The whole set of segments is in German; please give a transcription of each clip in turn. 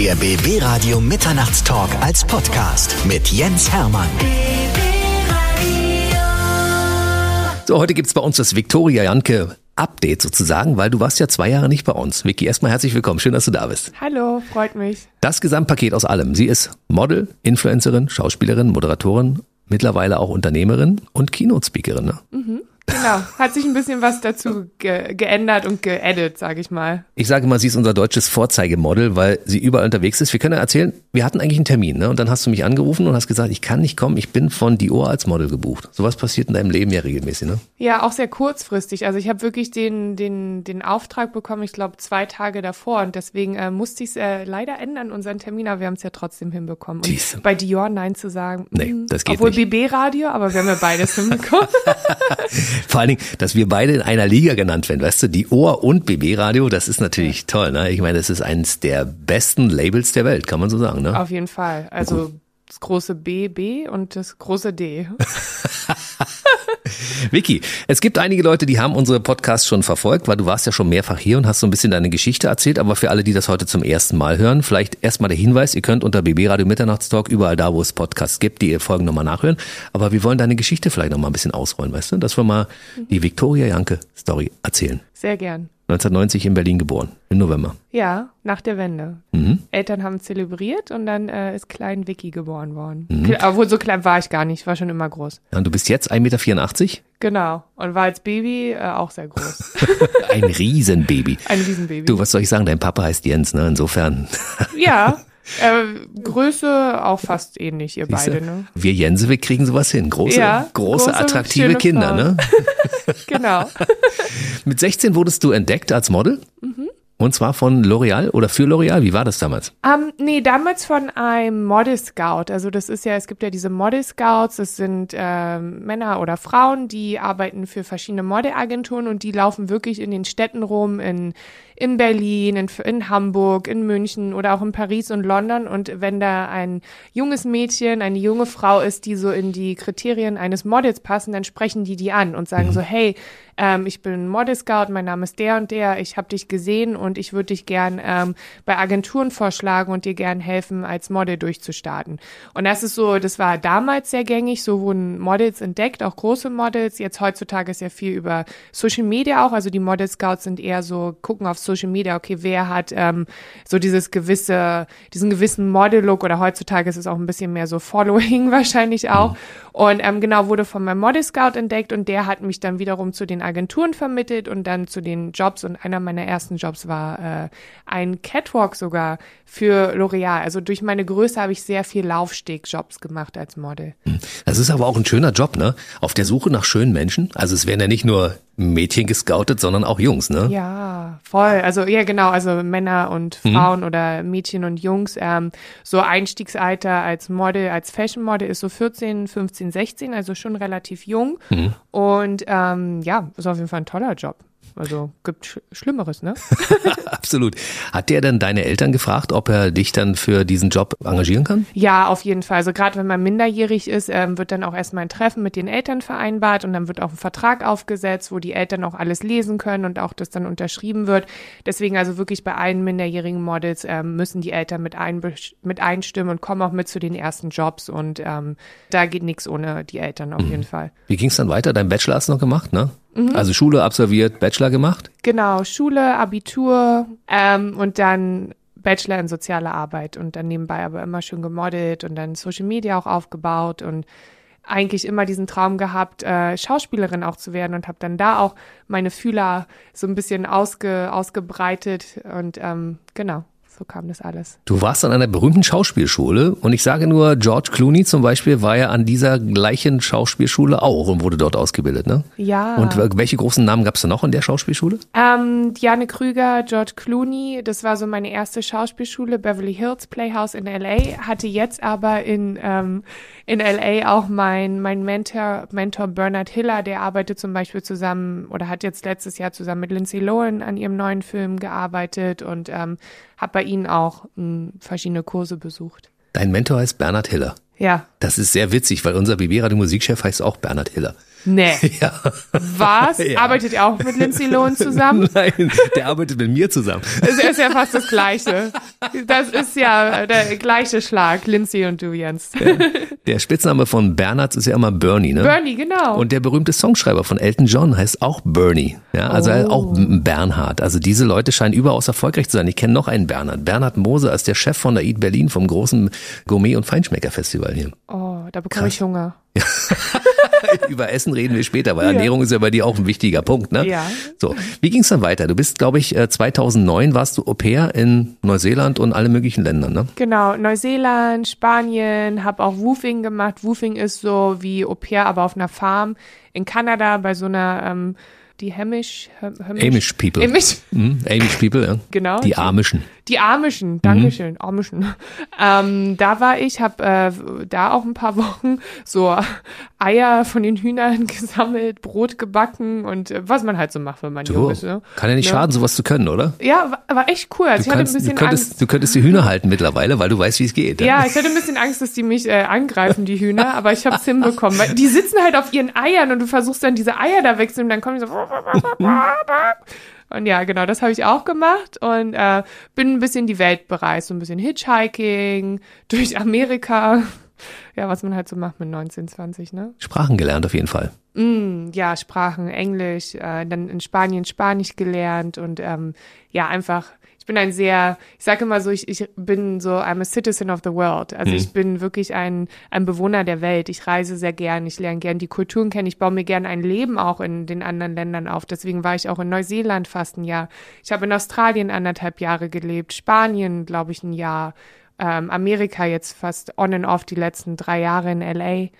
Der BB Radio Mitternachtstalk als Podcast mit Jens Hermann. So, heute gibt's bei uns das Viktoria Janke Update sozusagen, weil du warst ja zwei Jahre nicht bei uns. Vicky, erstmal herzlich willkommen. Schön, dass du da bist. Hallo, freut mich. Das Gesamtpaket aus allem. Sie ist Model, Influencerin, Schauspielerin, Moderatorin, mittlerweile auch Unternehmerin und Keynote-Speakerin. Ne? Mhm. Genau, hat sich ein bisschen was dazu ge geändert und geedit, sage ich mal. Ich sage mal, sie ist unser deutsches Vorzeigemodel, weil sie überall unterwegs ist. Wir können ja erzählen, wir hatten eigentlich einen Termin, ne? Und dann hast du mich angerufen und hast gesagt, ich kann nicht kommen, ich bin von Dior als Model gebucht. Sowas passiert in deinem Leben ja regelmäßig, ne? Ja, auch sehr kurzfristig. Also ich habe wirklich den, den, den Auftrag bekommen, ich glaube, zwei Tage davor. Und deswegen äh, musste ich es äh, leider ändern, unseren Termin, aber wir haben es ja trotzdem hinbekommen. Und Diese. bei Dior Nein zu sagen, Nee, mm, das geht obwohl nicht. BB-Radio, aber wir haben ja beides hinbekommen. Vor allen Dingen, dass wir beide in einer Liga genannt werden, weißt du, die Ohr und BB Radio, das ist natürlich toll, ne? Ich meine, das ist eines der besten Labels der Welt, kann man so sagen, ne? Auf jeden Fall. Also das große BB und das große D. Vicky, es gibt einige Leute, die haben unsere Podcasts schon verfolgt, weil du warst ja schon mehrfach hier und hast so ein bisschen deine Geschichte erzählt, aber für alle, die das heute zum ersten Mal hören, vielleicht erstmal der Hinweis, ihr könnt unter BB Radio Mitternachtstalk überall da, wo es Podcasts gibt, die ihr Folgen nochmal nachhören, aber wir wollen deine Geschichte vielleicht nochmal ein bisschen ausrollen, weißt du, dass wir mal die Victoria Janke Story erzählen. Sehr gern. 1990 in Berlin geboren, im November. Ja, nach der Wende. Mhm. Eltern haben zelebriert und dann äh, ist klein Vicky geboren worden. Mhm. Obwohl, so klein war ich gar nicht, ich war schon immer groß. Ja, und du bist jetzt 1,84 Meter, Genau. Und war als Baby äh, auch sehr groß. ein Riesenbaby. Ein Riesenbaby. Du, was soll ich sagen, dein Papa heißt Jens, ne? Insofern. Ja. Äh, Größe auch fast ähnlich, ihr Siehste? beide, ne? Wir Jensewig kriegen sowas hin. Große, Ja, große, große, attraktive Kinder, Frauen. ne? Genau. Mit 16 wurdest du entdeckt als Model. Mhm. Und zwar von L'Oreal oder für L'Oreal. Wie war das damals? Ähm, nee, damals von einem Model Scout. Also das ist ja, es gibt ja diese Model Scouts, das sind ähm, Männer oder Frauen, die arbeiten für verschiedene Modelagenturen und die laufen wirklich in den Städten rum, in, in Berlin, in, in Hamburg, in München oder auch in Paris und London. Und wenn da ein junges Mädchen, eine junge Frau ist, die so in die Kriterien eines Models passen, dann sprechen die die an und sagen so, hey, ähm, ich bin Model Scout, mein Name ist der und der, ich habe dich gesehen und ich würde dich gern ähm, bei Agenturen vorschlagen und dir gern helfen, als Model durchzustarten. Und das ist so, das war damals sehr gängig, so wurden Models entdeckt, auch große Models. Jetzt heutzutage ist ja viel über Social Media auch, also die Model Scouts sind eher so, gucken auf Social Media, okay, wer hat ähm, so dieses gewisse, diesen gewissen Model-Look oder heutzutage ist es auch ein bisschen mehr so Following wahrscheinlich auch. Und ähm, genau, wurde von meinem Model Scout entdeckt und der hat mich dann wiederum zu den Agenturen vermittelt und dann zu den Jobs. Und einer meiner ersten Jobs war äh, ein Catwalk sogar für L'Oreal. Also durch meine Größe habe ich sehr viel Laufsteg-Jobs gemacht als Model. Das ist aber auch ein schöner Job, ne? Auf der Suche nach schönen Menschen. Also es werden ja nicht nur Mädchen gescoutet, sondern auch Jungs, ne? Ja, voll. Also ja, genau. Also Männer und Frauen oder Mädchen und Jungs. Ähm, so Einstiegsalter als Model, als Fashion Model ist so 14, 15, 16, also schon relativ jung. Und ähm, ja, ist auf jeden Fall ein toller Job. Also gibt Sch Schlimmeres, ne? Absolut. Hat der denn deine Eltern gefragt, ob er dich dann für diesen Job engagieren kann? Ja, auf jeden Fall. Also gerade wenn man minderjährig ist, ähm, wird dann auch erstmal ein Treffen mit den Eltern vereinbart und dann wird auch ein Vertrag aufgesetzt, wo die Eltern auch alles lesen können und auch das dann unterschrieben wird. Deswegen also wirklich bei allen minderjährigen Models ähm, müssen die Eltern mit, mit einstimmen und kommen auch mit zu den ersten Jobs und ähm, da geht nichts ohne die Eltern auf jeden Fall. Wie ging's dann weiter? Dein Bachelor hast du noch gemacht, ne? Mhm. Also Schule absolviert, Bachelor gemacht? Genau, Schule, Abitur ähm, und dann Bachelor in soziale Arbeit und dann nebenbei aber immer schön gemodelt und dann Social Media auch aufgebaut und eigentlich immer diesen Traum gehabt, äh, Schauspielerin auch zu werden und habe dann da auch meine Fühler so ein bisschen ausge, ausgebreitet und ähm, genau, so kam das alles. Du warst an einer berühmten Schauspielschule und ich sage nur, George Clooney zum Beispiel war ja an dieser gleichen Schauspielschule auch und wurde dort ausgebildet, ne? Ja. Und welche großen Namen gab's da noch in der Schauspielschule? Ähm, Diane Krüger, George Clooney, das war so meine erste Schauspielschule, Beverly Hills Playhouse in LA, hatte jetzt aber in, ähm, in LA auch mein, mein Mentor, Mentor Bernard Hiller, der arbeitet zum Beispiel zusammen oder hat jetzt letztes Jahr zusammen mit Lindsay Lohan an ihrem neuen Film gearbeitet und ähm, habe bei ihnen auch mh, verschiedene Kurse besucht. Dein Mentor heißt Bernhard Hiller. Ja, Das ist sehr witzig, weil unser BB Radio Musikchef heißt auch Bernhard Hiller. Nee. Ja. Was? Ja. Arbeitet ihr auch mit Lindsay Lohan zusammen? Nein, der arbeitet mit mir zusammen. Es ist ja fast das Gleiche. Das ist ja der gleiche Schlag, Lindsay und du, Jens. Der Spitzname von Bernhard ist ja immer Bernie, ne? Bernie, genau. Und der berühmte Songschreiber von Elton John heißt auch Bernie. Ja, also Oh. auch Bernhard. Also diese Leute scheinen überaus erfolgreich zu sein. Ich kenne noch einen Bernhard. Bernhard Moser ist der Chef von der Eat Berlin vom großen Gourmet- und Feinschmecker-Festival hier. oh, da bekomme ich Hunger. Über Essen reden wir später, weil Ernährung ist ja bei dir auch ein wichtiger Punkt, ne? Ja. So, wie ging es dann weiter? Du bist, glaube ich, äh, 2009 warst du Au pair in Neuseeland und alle möglichen Ländern, ne? Genau, Neuseeland, Spanien, habe auch Woofing gemacht. Woofing ist so wie Au pair, aber auf einer Farm. In Kanada bei so einer, ähm, die Hamish, Ham- Hamish, Amish People. Amish, Mhm, Amish People, ja. Genau. Die Amischen. Die Amischen, Dankeschön, Amischen. Ähm, da war ich, habe äh, da auch ein paar Wochen so Eier von den Hühnern gesammelt, Brot gebacken und äh, was man halt so macht, wenn man jung Du, ist. Ne? kann ja nicht Ne? schaden, sowas zu können, oder? Ja, war, war echt cool. Also Du, kannst, du, könntest, du könntest die Hühner halten mittlerweile, weil du weißt, wie es geht. Ja, ich hatte ein bisschen Angst, dass die mich äh, angreifen, die Hühner, aber ich habe es hinbekommen. Weil die sitzen halt auf ihren Eiern und du versuchst dann diese Eier da wegzunehmen, dann kommen die so. Und ja, genau, das habe ich auch gemacht und äh, bin ein bisschen die Welt bereist, so ein bisschen Hitchhiking durch Amerika. Ja, was man halt so macht mit 19, 20, ne? Sprachen gelernt auf jeden Fall. Mm, ja, Sprachen, Englisch, äh, dann in Spanien Spanisch gelernt und ähm, ja, einfach, bin ein sehr, ich sage immer so, ich, ich bin so, I'm a citizen of the world. Also ich bin wirklich ein, ein Bewohner der Welt. Ich reise sehr gern, ich lerne gern die Kulturen kennen, ich baue mir gern ein Leben auch in den anderen Ländern auf. Deswegen war ich auch in Neuseeland fast ein Jahr. Ich habe in Australien anderthalb Jahre gelebt, Spanien, glaube ich, ein Jahr, ähm, Amerika jetzt fast on and off die letzten drei Jahre in LA.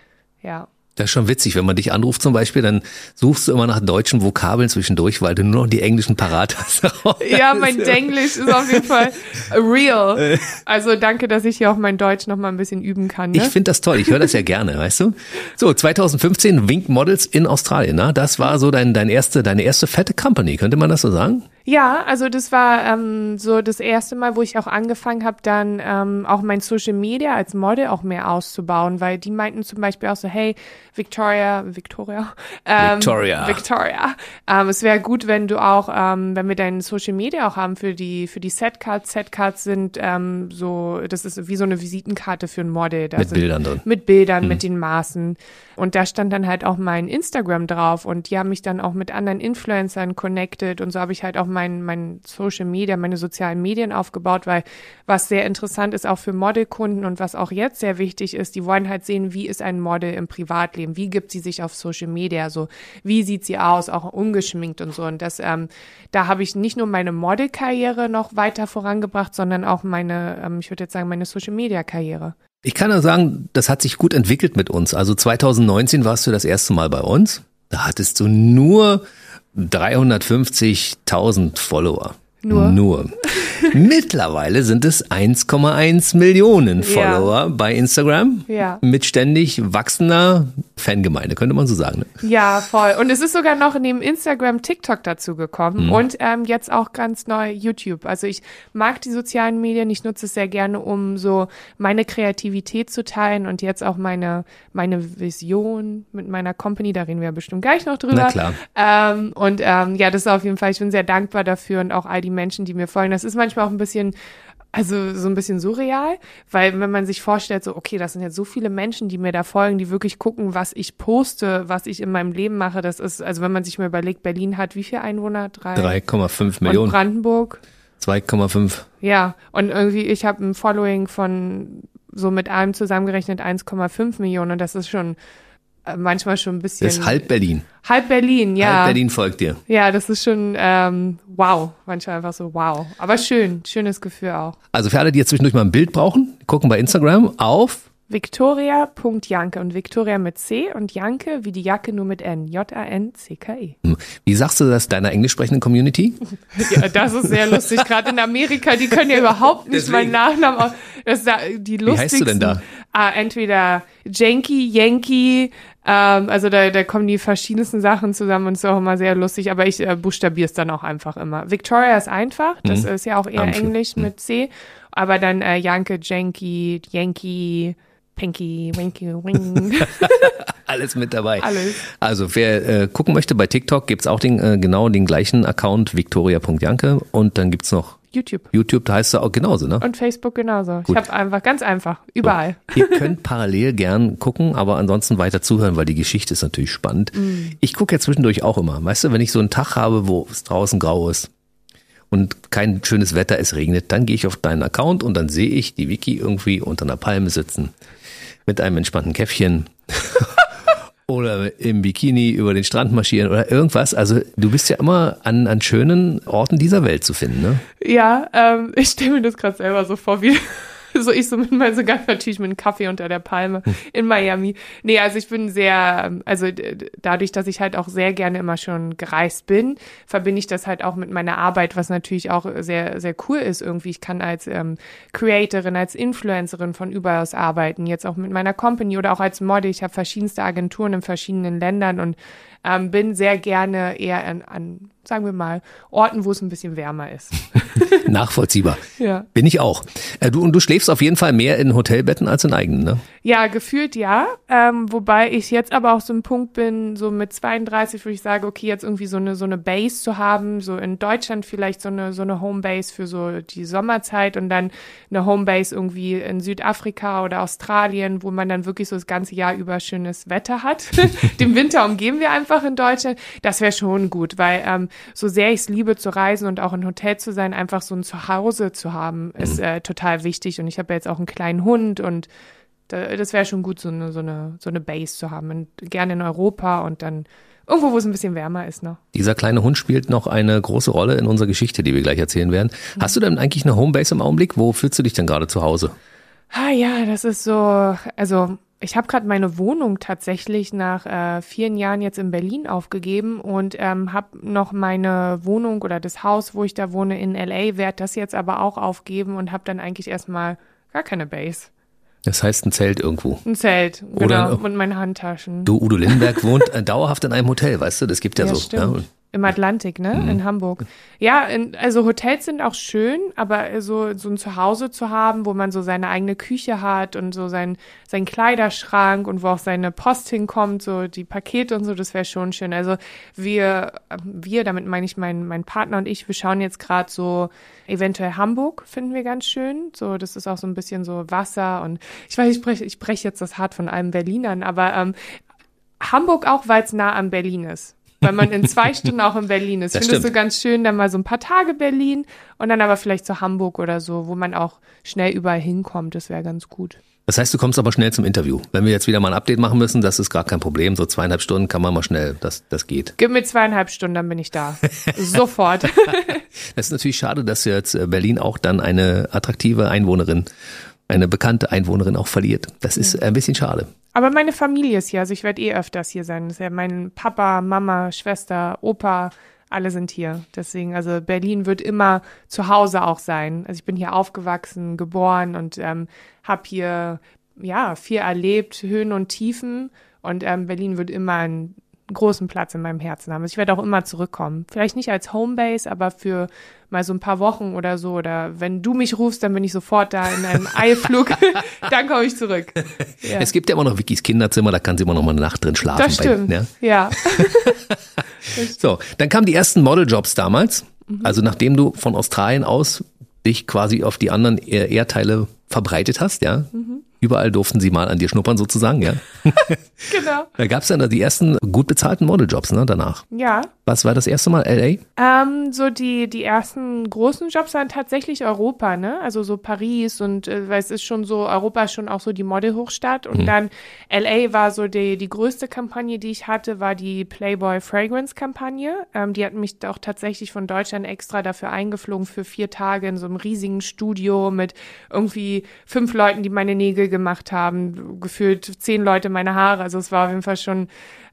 Ja. Das ist schon witzig, wenn man dich anruft zum Beispiel, dann suchst du immer nach deutschen Vokabeln zwischendurch, weil du nur noch die englischen parat hast. Ja, mein Denglisch ist auf jeden Fall real. Also danke, dass ich hier auch mein Deutsch noch mal ein bisschen üben kann. Ne? Ich finde das toll, ich höre das ja gerne, weißt du? So, 2015 Wink Models in Australien, ne? Das war so dein, dein erste, deine erste fette Company, könnte man das so sagen? Ja, also das war ähm, so das erste Mal, wo ich auch angefangen habe, dann ähm, auch mein Social Media als Model auch mehr auszubauen, weil die meinten zum Beispiel auch so, hey, Victoria, Victoria, ähm, Victoria. Victoria, ähm, es wäre gut, wenn du auch, ähm, wenn wir dein Social Media auch haben für die für die Setcards. Setcards sind ähm, so, das ist wie so eine Visitenkarte für ein Model. Da Mit sind, Bildern drin. Mit Bildern, mit den Maßen. Und da stand dann halt auch mein Instagram drauf und die haben mich dann auch mit anderen Influencern connected und so habe ich halt auch mein, mein Social Media, meine sozialen Medien aufgebaut, weil was sehr interessant ist auch für Modelkunden und was auch jetzt sehr wichtig ist, die wollen halt sehen, wie ist ein Model im Privatleben, wie gibt sie sich auf Social Media, so wie sieht sie aus, auch ungeschminkt und so. Und das, ähm, da habe ich nicht nur meine Modelkarriere noch weiter vorangebracht, sondern auch meine, ähm, ich würde jetzt sagen, meine Social Media Karriere. Ich kann nur sagen, das hat sich gut entwickelt mit uns. Also 2019 warst du das erste Mal bei uns. Da hattest du nur 350.000 Follower. Nur? Nur. Mittlerweile sind es 1,1 Millionen Ja. Follower bei Instagram. Ja. Mit ständig wachsender Fangemeinde, könnte man so sagen. Ne? Ja, voll. Und es ist sogar noch neben Instagram TikTok dazu gekommen und ähm, jetzt auch ganz neu YouTube. Also ich mag die sozialen Medien, ich nutze es sehr gerne, um so meine Kreativität zu teilen und jetzt auch meine, meine Vision mit meiner Company, da reden wir ja bestimmt gleich noch drüber. Na klar. Ähm, und ähm, ja, das ist auf jeden Fall, ich bin sehr dankbar dafür und auch all die Menschen, die mir folgen. Das ist manchmal auch ein bisschen, also so ein bisschen surreal, weil wenn man sich vorstellt, so, okay, das sind jetzt so viele Menschen, die mir da folgen, die wirklich gucken, was ich poste, was ich in meinem Leben mache, das ist, also wenn man sich mal überlegt, Berlin hat wie viele Einwohner? Drei. 3,5 Und Millionen. Brandenburg? 2,5. Ja, und irgendwie, ich habe ein Following von so mit allem zusammengerechnet 1,5 Millionen und das ist schon manchmal schon ein bisschen. Das ist halb Berlin. halb Berlin, ja. Halb Berlin folgt dir. Ja, das ist schon ähm, wow. Manchmal einfach so wow. Aber schön, schönes Gefühl auch. Also für alle, die jetzt zwischendurch mal ein Bild brauchen, gucken bei Instagram auf Victoria.janke und Victoria mit C und Janke wie die Jacke nur mit N. J-A-N-C-K-E. Wie sagst du das deiner englisch sprechenden Community? Ja, das ist sehr lustig. Gerade in Amerika, die können ja überhaupt nicht Deswegen. meinen Nachnamen. aus- Das die Wie heißt du denn da? Ah, entweder Janky, Yankee, ähm, also da, da kommen die verschiedensten Sachen zusammen und ist auch immer sehr lustig, aber ich äh, buchstabiere es dann auch einfach immer. Victoria ist einfach, das ist ja auch eher Ampel. Englisch mit C, aber dann äh, Janke, Janky, Yankee, Pinky, Winky, Wing. Alles mit dabei. Alles. Also wer äh, gucken möchte, bei TikTok gibt's auch den, äh, genau den gleichen Account, victoria.janke. Und dann gibt's noch YouTube. YouTube, da heißt er auch genauso, ne? Und Facebook genauso. Gut. Ich habe einfach ganz einfach, überall. Ihr könnt parallel gern gucken, aber ansonsten weiter zuhören, weil die Geschichte ist natürlich spannend. Ich gucke ja zwischendurch auch immer. Weißt du, wenn ich so einen Tag habe, wo es draußen grau ist und kein schönes Wetter, es regnet, dann gehe ich auf deinen Account und dann sehe ich die Vicky irgendwie unter einer Palme sitzen mit einem entspannten Käffchen. Oder im Bikini über den Strand marschieren oder irgendwas. Also du bist ja immer an, an schönen Orten dieser Welt zu finden, ne? Ja, ähm, ich stelle mir das gerade selber so vor, wie so ich so mit meinem sogar natürlich mit einem Kaffee unter der Palme in Miami. Nee, also ich bin sehr, also dadurch, dass ich halt auch sehr gerne immer schon gereist bin, verbinde ich das halt auch mit meiner Arbeit, was natürlich auch sehr, sehr cool ist irgendwie. Ich kann als ähm, Creatorin, als Influencerin von überall aus arbeiten, jetzt auch mit meiner Company oder auch als Model. Ich habe verschiedenste Agenturen in verschiedenen Ländern und ähm, bin sehr gerne eher an, an, sagen wir mal, Orten, wo es ein bisschen wärmer ist. Nachvollziehbar. Ja. Bin ich auch. Äh, du, und du schläfst auf jeden Fall mehr in Hotelbetten als in eigenen, ne? Ja, gefühlt ja. Ähm, wobei ich jetzt aber auch so ein Punkt bin, so mit 32, wo ich sage, okay, jetzt irgendwie so eine so eine Base zu haben, so in Deutschland vielleicht so eine so eine Homebase für so die Sommerzeit und dann eine Homebase irgendwie in Südafrika oder Australien, wo man dann wirklich so das ganze Jahr über schönes Wetter hat. Den Winter umgeben wir einfach in Deutschland. Das wäre schon gut, weil ähm, so sehr ich es liebe zu reisen und auch in Hotel zu sein, einfach so ein Zuhause zu haben, ist äh, total wichtig. Und ich habe ja jetzt auch einen kleinen Hund und da, das wäre schon gut, so eine, so, eine, so eine Base zu haben. Und gerne in Europa und dann irgendwo, wo es ein bisschen wärmer ist noch. Dieser kleine Hund spielt noch eine große Rolle in unserer Geschichte, die wir gleich erzählen werden. Hast du denn eigentlich eine Homebase im Augenblick? Wo fühlst du dich denn gerade zu Hause? Ah ja, das ist so, also ich habe gerade meine Wohnung tatsächlich nach äh, vielen Jahren jetzt in Berlin aufgegeben und ähm, habe noch meine Wohnung oder das Haus, wo ich da wohne in LA, werde das jetzt aber auch aufgeben und habe dann eigentlich erstmal gar keine Base. Das heißt ein Zelt irgendwo. Ein Zelt, Oder- genau, und meine Handtaschen. Du, Udo Lindenberg, wohnt äh, dauerhaft in einem Hotel, weißt du? Das gibt ja, Ja, so. stimmt. Ja. Im Atlantik, ne? In Hamburg. Ja, in, also Hotels sind auch schön, aber so, so ein Zuhause zu haben, wo man so seine eigene Küche hat und so sein, sein Kleiderschrank und wo auch seine Post hinkommt, so die Pakete und so, das wäre schon schön. Also wir, wir, damit meine ich mein, mein Partner und ich, wir schauen jetzt gerade so eventuell Hamburg, finden wir ganz schön. So, das ist auch so ein bisschen so Wasser und ich weiß, ich spreche ich brech jetzt das hart von einem Berlinern, aber ähm, Hamburg auch, weil es nah an Berlin ist. Weil man in zwei Stunden auch in Berlin ist. Ich finde es so ganz schön, dann mal so ein paar Tage Berlin und dann aber vielleicht zu Hamburg oder so, wo man auch schnell überall hinkommt. Das wäre ganz gut. Das heißt, du kommst aber schnell zum Interview. Wenn wir jetzt wieder mal ein Update machen müssen, das ist gar kein Problem. So zweieinhalb Stunden kann man mal schnell, das, das geht. Gib mir zweieinhalb Stunden, dann bin ich da. Sofort. Das ist natürlich schade, dass jetzt äh, Berlin auch dann eine attraktive Einwohnerin, eine bekannte Einwohnerin auch verliert. Das ist ein bisschen schade. Aber meine Familie ist hier, also ich werde eh öfters hier sein. Das ist ja mein Papa, Mama, Schwester, Opa, alle sind hier. Deswegen, also Berlin wird immer zu Hause auch sein. Also ich bin hier aufgewachsen, geboren und ähm, habe hier ja viel erlebt, Höhen und Tiefen. Und ähm, Berlin wird immer einen großen Platz in meinem Herzen haben. Also ich werde auch immer zurückkommen. Vielleicht nicht als Homebase, aber für mal so ein paar Wochen oder so. Oder wenn du mich rufst, dann bin ich sofort da in einem Eilflug. dann komme ich zurück. Ja. Es gibt ja immer noch Vickys Kinderzimmer, da kann sie immer noch mal eine Nacht drin schlafen. Das stimmt. Bei, ja. ja. So, dann kamen die ersten Modeljobs damals. Mhm. Also nachdem du von Australien aus dich quasi auf die anderen Er- Erdteile verbreitet hast, ja. Mhm. Überall durften sie mal an dir schnuppern sozusagen, ja. genau. Da gab es dann die ersten gut bezahlten Modeljobs, ne, danach. Ja. Was war das erste Mal? LA? Ähm, so die, die ersten großen Jobs waren tatsächlich Europa, ne? Also so Paris und äh, weil es ist schon so, Europa ist schon auch so die Modelhochstadt. Und dann LA war so die, die größte Kampagne, die ich hatte, war die Playboy Fragrance Kampagne. Ähm, die hat mich auch tatsächlich von Deutschland extra dafür eingeflogen für vier Tage in so einem riesigen Studio mit irgendwie fünf Leuten, die meine Nägel gemacht haben, gefühlt zehn Leute meine Haare. Also es war auf jeden Fall schon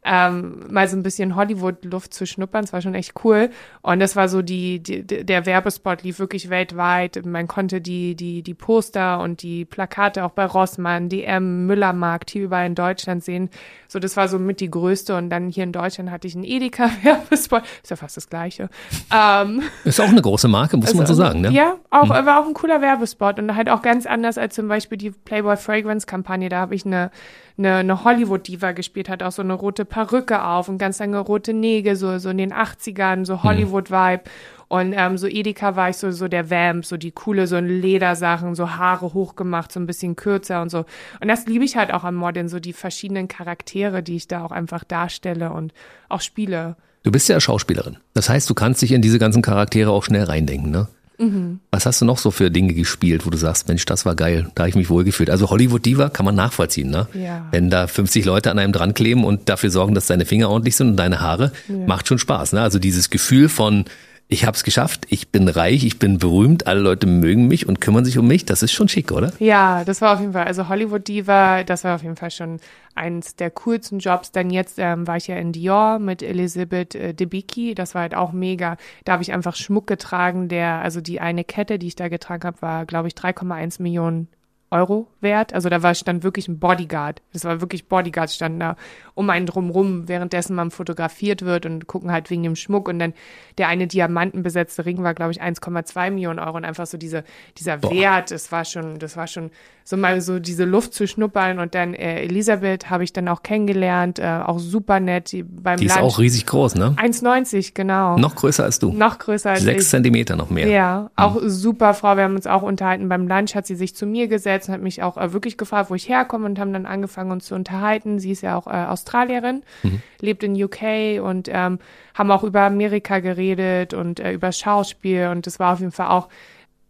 ähm, mal so ein bisschen Hollywood-Luft zu schnuppern. Das war schon echt cool. Und das war so die, die der Werbespot lief wirklich weltweit. Man konnte die, die, die Poster und die Plakate auch bei Rossmann, DM, Müllermarkt hier überall in Deutschland sehen. So, das war so mit die größte. Und dann hier in Deutschland hatte ich einen Edeka-Werbespot. Ist ja fast das Gleiche. Ähm, ist auch eine große Marke, muss man so sagen, ne? Ja, auch, mhm. war auch ein cooler Werbespot und halt auch ganz anders als zum Beispiel die Playboy Fragrance Kampagne. Da habe ich eine, eine, eine Hollywood-Diva gespielt, hat auch so eine rote Perücke auf und ganz lange rote Nägel, so, so in den 80ern, so mhm. Hollywood-Vibe. Und ähm, so Edeka war ich so, so der Vamp, so die coole, so Ledersachen, so Haare hochgemacht, so ein bisschen kürzer und so. Und das liebe ich halt auch am Modern, so die verschiedenen Charaktere, die ich da auch einfach darstelle und auch spiele. Du bist ja Schauspielerin. Das heißt, du kannst dich in diese ganzen Charaktere auch schnell reindenken, ne? Mhm. Was hast du noch so für Dinge gespielt, wo du sagst, Mensch, das war geil, da habe ich mich wohlgefühlt. Also Hollywood Diva kann man nachvollziehen, ne? Ja. Wenn da 50 Leute an einem dran kleben und dafür sorgen, dass deine Finger ordentlich sind und deine Haare, ja. macht schon Spaß, ne? Also dieses Gefühl von ich habe es geschafft, ich bin reich, ich bin berühmt, alle Leute mögen mich und kümmern sich um mich. Das ist schon schick, oder? Ja, das war auf jeden Fall, also Hollywood Diva, das war auf jeden Fall schon eins der coolsten Jobs. Dann jetzt ähm, war ich ja in Dior mit Elizabeth äh, Debicki, das war halt auch mega. Da habe ich einfach Schmuck getragen, der, also die eine Kette, die ich da getragen habe, war, glaube ich, 3,1 Millionen Euro wert. Also da war stand wirklich ein Bodyguard. Das war wirklich Bodyguard standen da um einen drumrum, währenddessen man fotografiert wird und gucken halt wegen dem Schmuck. Und dann der eine diamantenbesetzte Ring war, glaube ich, 1,2 Millionen Euro. Und einfach so diese, dieser Boah. Wert, das war schon, das war schon so mal so diese Luft zu schnuppern. Und dann äh, Elisabeth habe ich dann auch kennengelernt, äh, auch super nett. Die, beim die ist auch riesig groß, ne? 1,90, genau. Noch größer als du. Noch größer als Sechs ich. Zentimeter noch mehr. Ja, auch mhm. super Frau. Wir haben uns auch unterhalten. Beim Lunch hat sie sich zu mir gesetzt und hat mich auch äh, wirklich gefragt, wo ich herkomme und haben dann angefangen, uns zu unterhalten. Sie ist ja auch äh, Australierin, mhm. lebt in UK und ähm, haben auch über Amerika geredet und äh, über Schauspiel und das war auf jeden Fall auch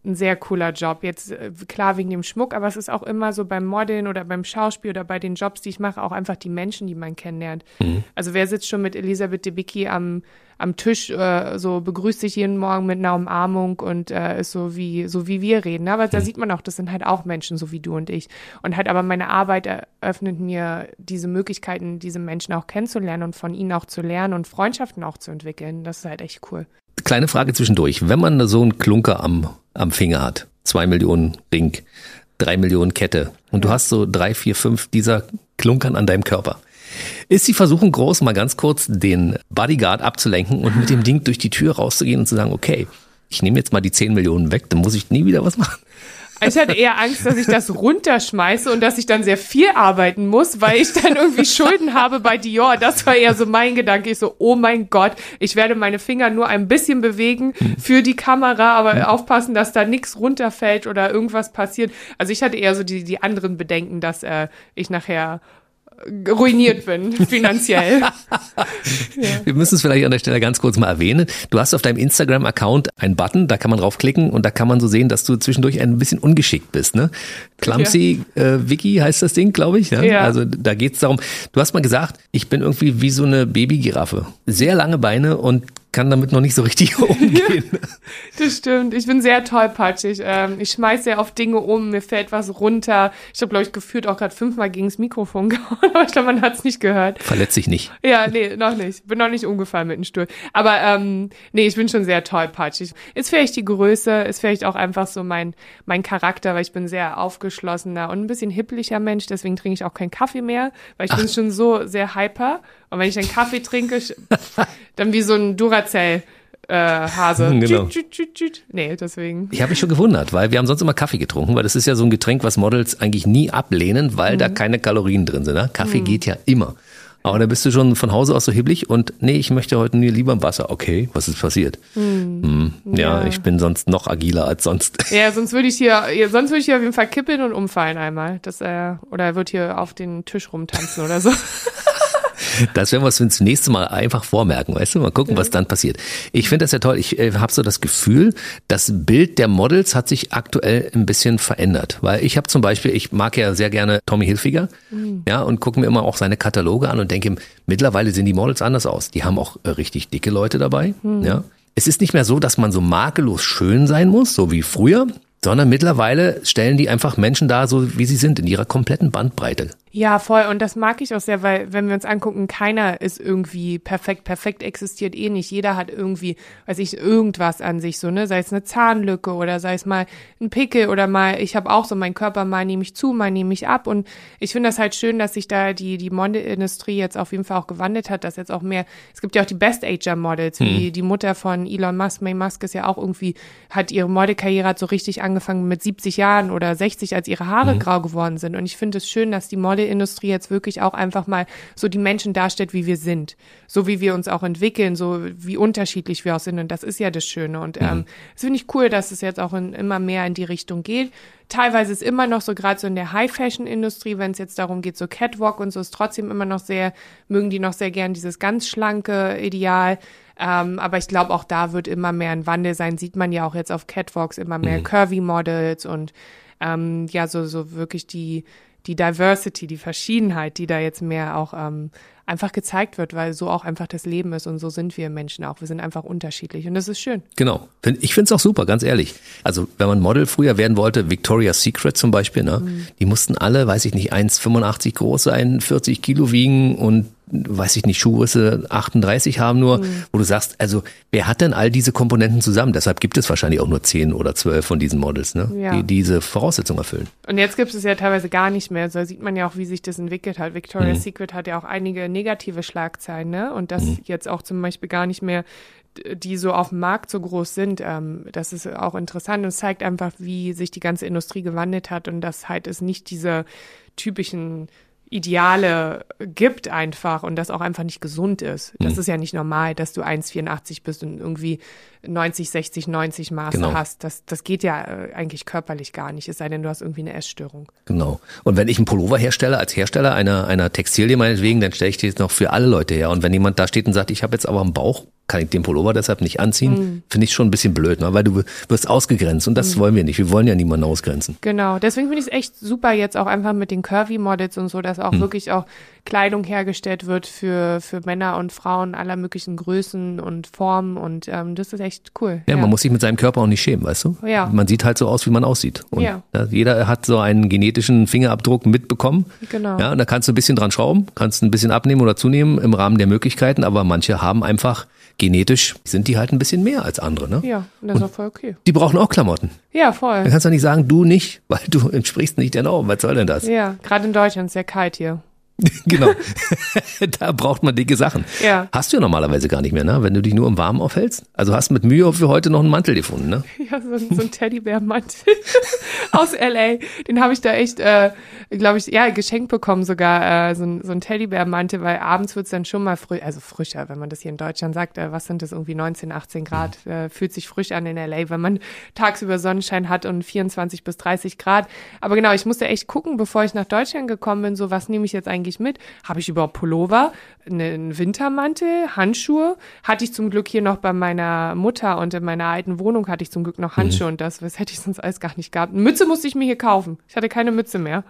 ein sehr cooler Job. Jetzt äh, klar wegen dem Schmuck, aber es ist auch immer so beim Modeln oder beim Schauspiel oder bei den Jobs, die ich mache, auch einfach die Menschen, die man kennenlernt. Mhm. Also wer sitzt schon mit Elisabeth Debicki am, am Tisch, äh, so begrüßt sich jeden Morgen mit einer Umarmung und äh, ist so wie, so wie wir reden. Aber da mhm. sieht man auch, das sind halt auch Menschen, so wie du und ich. Und halt aber meine Arbeit eröffnet mir diese Möglichkeiten, diese Menschen auch kennenzulernen und von ihnen auch zu lernen und Freundschaften auch zu entwickeln. Das ist halt echt cool. Kleine Frage zwischendurch. Wenn man so einen Klunker am, am Finger hat, zwei Millionen Ring, drei Millionen Kette und du hast so drei, vier, fünf dieser Klunkern an deinem Körper. Ist die Versuchung groß, mal ganz kurz den Bodyguard abzulenken und mit dem Ding durch die Tür rauszugehen und zu sagen, okay, ich nehme jetzt mal die zehn Millionen weg, dann muss ich nie wieder was machen. Ich hatte eher Angst, dass ich das runterschmeiße und dass ich dann sehr viel arbeiten muss, weil ich dann irgendwie Schulden habe bei Dior. Das war eher so mein Gedanke. Ich so, oh mein Gott, ich werde meine Finger nur ein bisschen bewegen für die Kamera, aber aufpassen, dass da nichts runterfällt oder irgendwas passiert. Also ich hatte eher so die, die anderen Bedenken, dass äh, ich nachher ruiniert bin, finanziell. ja. Wir müssen es vielleicht an der Stelle ganz kurz mal erwähnen. Du hast auf deinem Instagram-Account einen Button, da kann man draufklicken und da kann man so sehen, dass du zwischendurch ein bisschen ungeschickt bist. Ne? Clumsy ja. äh, Wiki heißt das Ding, glaube ich. Ne? Ja. Also da geht es darum, du hast mal gesagt, ich bin irgendwie wie so eine Babygiraffe. Sehr lange Beine und kann damit noch nicht so richtig umgehen. das stimmt. Ich bin sehr tollpatschig. Ähm, ich schmeiß sehr oft Dinge um, mir fällt was runter. Ich habe, glaube ich, gefühlt auch gerade fünfmal gegen das Mikrofon gehauen, aber ich glaube, man hat es nicht gehört. Verletzt sich nicht. Ja, nee, noch nicht. Bin noch nicht umgefallen mit dem Stuhl. Aber ähm, nee, ich bin schon sehr tollpatschig. Ist vielleicht die Größe, ist vielleicht auch einfach so mein, mein Charakter, weil ich bin sehr aufgeschlossener und ein bisschen hipplicher Mensch, deswegen trinke ich auch keinen Kaffee mehr, weil ich Ach. bin schon so sehr hyper. Und wenn ich einen Kaffee trinke, dann wie so ein Duracell. Äh, Hase. Genau. Tschüt, tschüt, tschüt, nee, deswegen. Ich habe mich schon gewundert, weil wir haben sonst immer Kaffee getrunken, weil das ist ja so ein Getränk, was Models eigentlich nie ablehnen, weil mhm. da keine Kalorien drin sind. Ne? Kaffee mhm. geht ja immer. Aber da bist du schon von Hause aus so hibbelig und nee, ich möchte heute nie lieber im Wasser. Okay, was ist passiert? Mhm. Ja, ja, ich bin sonst noch agiler als sonst. Ja, sonst würde ich hier, sonst würde ich hier auf jeden Fall kippeln und umfallen einmal. Das, äh, oder wird hier auf den Tisch rumtanzen oder so. Das werden wir uns das nächste Mal einfach vormerken, weißt du? Mal gucken, was dann passiert. Ich finde das ja toll. Ich äh, habe so das Gefühl, das Bild der Models hat sich aktuell ein bisschen verändert. Weil ich habe zum Beispiel, ich mag ja sehr gerne Tommy Hilfiger, mhm. ja, und gucke mir immer auch seine Kataloge an und denke, mittlerweile sehen die Models anders aus. Die haben auch äh, richtig dicke Leute dabei, mhm. ja. Es ist nicht mehr so, dass man so makellos schön sein muss, so wie früher, sondern mittlerweile stellen die einfach Menschen da, so wie sie sind, in ihrer kompletten Bandbreite. Ja, voll. Und das mag ich auch sehr, weil wenn wir uns angucken, keiner ist irgendwie perfekt. Perfekt existiert eh nicht. Jeder hat irgendwie, weiß ich, irgendwas an sich so, ne? Sei es eine Zahnlücke oder sei es mal ein Pickel oder mal, ich habe auch so meinen Körper, mal nehme ich zu, mal nehme ich ab. Und ich finde das halt schön, dass sich da die, die Modelindustrie jetzt auf jeden Fall auch gewandelt hat, dass jetzt auch mehr, es gibt ja auch die Best-Ager-Models, wie hm. die Mutter von Elon Musk, May Musk ist ja auch irgendwie, hat ihre Modelkarriere hat so richtig angefangen mit 70 Jahren oder 60, als ihre Haare hm. grau geworden sind. Und ich finde es schön, dass die Model Modeindustrie jetzt wirklich auch einfach mal so die Menschen darstellt, wie wir sind. So wie wir uns auch entwickeln, so wie unterschiedlich wir auch sind. Und das ist ja das Schöne. Und ähm, das finde ich cool, dass es jetzt auch in, immer mehr in die Richtung geht. Teilweise ist immer noch so, gerade so in der High-Fashion-Industrie, wenn es jetzt darum geht, so Catwalk und so, ist trotzdem immer noch sehr, mögen die noch sehr gern dieses ganz schlanke Ideal. Ähm, aber ich glaube, auch da wird immer mehr ein Wandel sein. Sieht man ja auch jetzt auf Catwalks immer mehr mhm. Curvy Models und ähm, ja, so, so wirklich die, die Diversity, die Verschiedenheit, die da jetzt mehr auch ähm, einfach gezeigt wird, weil so auch einfach das Leben ist und so sind wir Menschen auch. Wir sind einfach unterschiedlich und das ist schön. Genau. Ich finde es auch super, ganz ehrlich. Also wenn man Model früher werden wollte, Victoria's Secret zum Beispiel, ne, mhm. die mussten alle, weiß ich nicht, 1,85 groß sein, 40 Kilo wiegen und weiß ich nicht, Schuhgröße 38 haben nur, mhm. wo du sagst, also wer hat denn all diese Komponenten zusammen? Deshalb gibt es wahrscheinlich auch nur 10 oder 12 von diesen Models, ne? Ja. die diese Voraussetzungen erfüllen. Und jetzt gibt es ja teilweise gar nicht mehr. So sieht man ja auch, wie sich das entwickelt hat. Victoria's mhm. Secret hat ja auch einige negative Schlagzeilen, ne? Und das mhm. jetzt auch zum Beispiel gar nicht mehr die so auf dem Markt so groß sind. Ähm, das ist auch interessant und zeigt einfach, wie sich die ganze Industrie gewandelt hat und dass halt es nicht diese typischen Ideale gibt einfach und das auch einfach nicht gesund ist. Das mhm. ist ja nicht normal, dass du 1,84 bist und irgendwie 90, 60, 90 Maße genau. hast. Das, das geht ja äh, eigentlich körperlich gar nicht, es sei denn, du hast irgendwie eine Essstörung. Genau. Und wenn ich einen Pullover herstelle, als Hersteller einer, einer Textilie meinetwegen, dann stelle ich die jetzt noch für alle Leute her. Und wenn jemand da steht und sagt, ich habe jetzt aber einen Bauch kann ich den Pullover deshalb nicht anziehen. Mhm. Finde ich schon ein bisschen blöd, ne? weil du wirst ausgegrenzt und das mhm. wollen wir nicht. Wir wollen ja niemanden ausgrenzen. Genau, deswegen finde ich es echt super jetzt auch einfach mit den Curvy-Models und so, dass auch mhm. wirklich auch Kleidung hergestellt wird für, für Männer und Frauen aller möglichen Größen und Formen und ähm, das ist echt cool. Ja, ja, man muss sich mit seinem Körper auch nicht schämen, weißt du? Ja. Man sieht halt so aus, wie man aussieht. Und ja. jeder hat so einen genetischen Fingerabdruck mitbekommen. Genau. Ja, und da kannst du ein bisschen dran schrauben, kannst ein bisschen abnehmen oder zunehmen im Rahmen der Möglichkeiten, aber manche haben einfach genetisch sind die halt ein bisschen mehr als andere, ne? Ja, das ist auch voll okay. Die brauchen auch Klamotten. Ja, voll. Dann kannst du nicht sagen, du nicht, weil du entsprichst nicht der Norm. Was soll denn das? Ja, gerade in Deutschland ist es sehr kalt hier. genau. da braucht man dicke Sachen. Ja. Hast du ja normalerweise gar nicht mehr, ne? Wenn du dich nur im Warmen aufhältst. Also hast mit Mühe für heute noch einen Mantel gefunden, ne? Ja, so, so ein Teddybär-Mantel aus LA. Den habe ich da echt, äh, glaube ich, ja, geschenkt bekommen sogar. Äh, so, ein, so ein Teddybär-Mantel, weil abends wird's dann schon mal frisch, also frischer, wenn man das hier in Deutschland sagt. Äh, was sind das irgendwie 19, 18 Grad? Mhm. Äh, fühlt sich frisch an in LA, wenn man tagsüber Sonnenschein hat und 24 bis 30 Grad. Aber genau, ich musste echt gucken, bevor ich nach Deutschland gekommen bin, so was nehme ich jetzt eigentlich eigentlich mit? Habe ich überhaupt Pullover, einen Wintermantel, Handschuhe? Hatte ich zum Glück hier noch bei meiner Mutter und in meiner alten Wohnung hatte ich zum Glück noch Handschuhe mhm. und das, was hätte ich sonst alles gar nicht gehabt. Eine Mütze musste ich mir hier kaufen. Ich hatte keine Mütze mehr.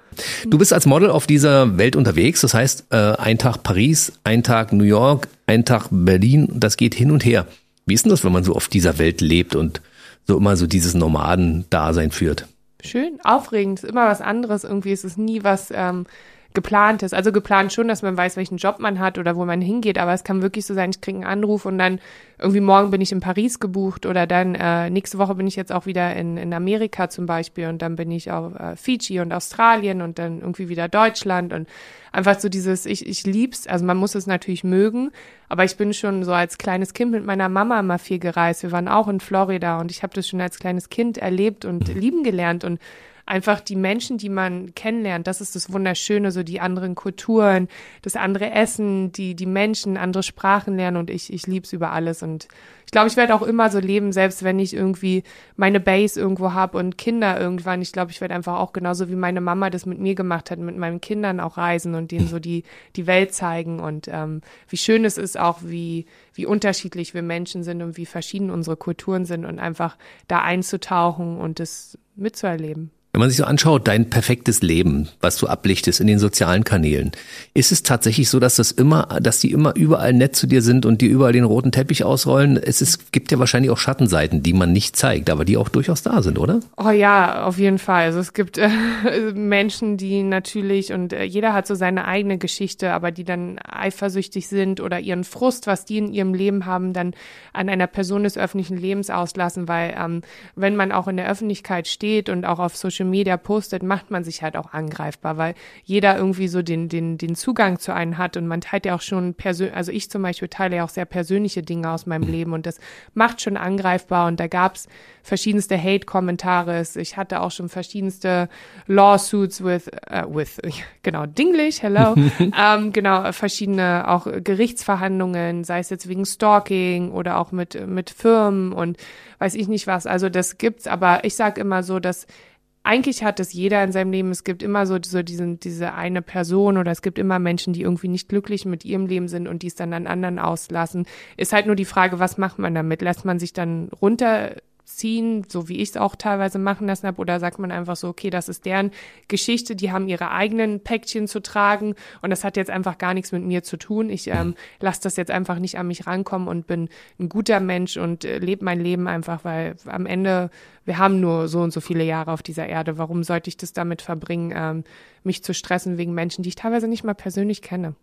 Du bist als Model auf dieser Welt unterwegs. Das heißt, äh, ein Tag Paris, ein Tag New York, ein Tag Berlin. Das geht hin und her. Wie ist denn das, wenn man so auf dieser Welt lebt und so immer so dieses Nomaden-Dasein führt? Schön, aufregend, ist immer was anderes. Irgendwie ist es nie was ähm, geplant ist. Also geplant schon, dass man weiß, welchen Job man hat oder wo man hingeht, aber es kann wirklich so sein, ich kriege einen Anruf und dann irgendwie morgen bin ich in Paris gebucht oder dann äh, nächste Woche bin ich jetzt auch wieder in, in Amerika zum Beispiel und dann bin ich auf äh, Fiji und Australien und dann irgendwie wieder Deutschland und einfach so dieses, ich, ich lieb's, also man muss es natürlich mögen, aber ich bin schon so als kleines Kind mit meiner Mama mal viel gereist. Wir waren auch in Florida und ich habe das schon als kleines Kind erlebt und lieben gelernt und einfach die Menschen, die man kennenlernt, das ist das Wunderschöne, so die anderen Kulturen, das andere Essen, die, die Menschen, andere Sprachen lernen und ich, ich lieb's über alles und ich glaube, ich werde auch immer so leben, selbst wenn ich irgendwie meine Base irgendwo habe und Kinder irgendwann. Ich glaube, ich werde einfach auch genauso wie meine Mama das mit mir gemacht hat, mit meinen Kindern auch reisen und denen so die, die Welt zeigen und ähm, wie schön es ist auch, wie, wie unterschiedlich wir Menschen sind und wie verschieden unsere Kulturen sind und einfach da einzutauchen und das mitzuerleben. Wenn man sich so anschaut, dein perfektes Leben, was du ablichtest in den sozialen Kanälen, ist es tatsächlich so, dass das immer, dass die immer überall nett zu dir sind und dir überall den roten Teppich ausrollen? Es ist, gibt ja wahrscheinlich auch Schattenseiten, die man nicht zeigt, aber die auch durchaus da sind, oder? Oh ja, auf jeden Fall. Also es gibt äh, Menschen, die natürlich und äh, jeder hat so seine eigene Geschichte, aber die dann eifersüchtig sind oder ihren Frust, was die in ihrem Leben haben, dann an einer Person des öffentlichen Lebens auslassen, weil ähm, wenn man auch in der Öffentlichkeit steht und auch auf Social Social Media postet, macht man sich halt auch angreifbar, weil jeder irgendwie so den, den, den Zugang zu einem hat und man teilt ja auch schon persönlich, also ich zum Beispiel teile ja auch sehr persönliche Dinge aus meinem Leben und das macht schon angreifbar und da gab's verschiedenste Hate-Kommentare. Ich hatte auch schon verschiedenste Lawsuits with, uh, with, genau, Dinglich, hello, ähm, genau, verschiedene auch Gerichtsverhandlungen, sei es jetzt wegen Stalking oder auch mit, mit Firmen und weiß ich nicht was. Also das gibt's, aber ich sag immer so, dass eigentlich hat es jeder in seinem Leben. Es gibt immer so, so diesen, diese eine Person oder es gibt immer Menschen, die irgendwie nicht glücklich mit ihrem Leben sind und die es dann an anderen auslassen. Ist halt nur die Frage, was macht man damit? Lässt man sich dann runter ziehen, so wie ich es auch teilweise machen lassen habe, oder sagt man einfach so, okay, das ist deren Geschichte, die haben ihre eigenen Päckchen zu tragen und das hat jetzt einfach gar nichts mit mir zu tun. Ich ähm, lasse das jetzt einfach nicht an mich rankommen und bin ein guter Mensch und äh, lebe mein Leben einfach, weil am Ende, wir haben nur so und so viele Jahre auf dieser Erde. Warum sollte ich das damit verbringen, ähm, mich zu stressen wegen Menschen, die ich teilweise nicht mal persönlich kenne?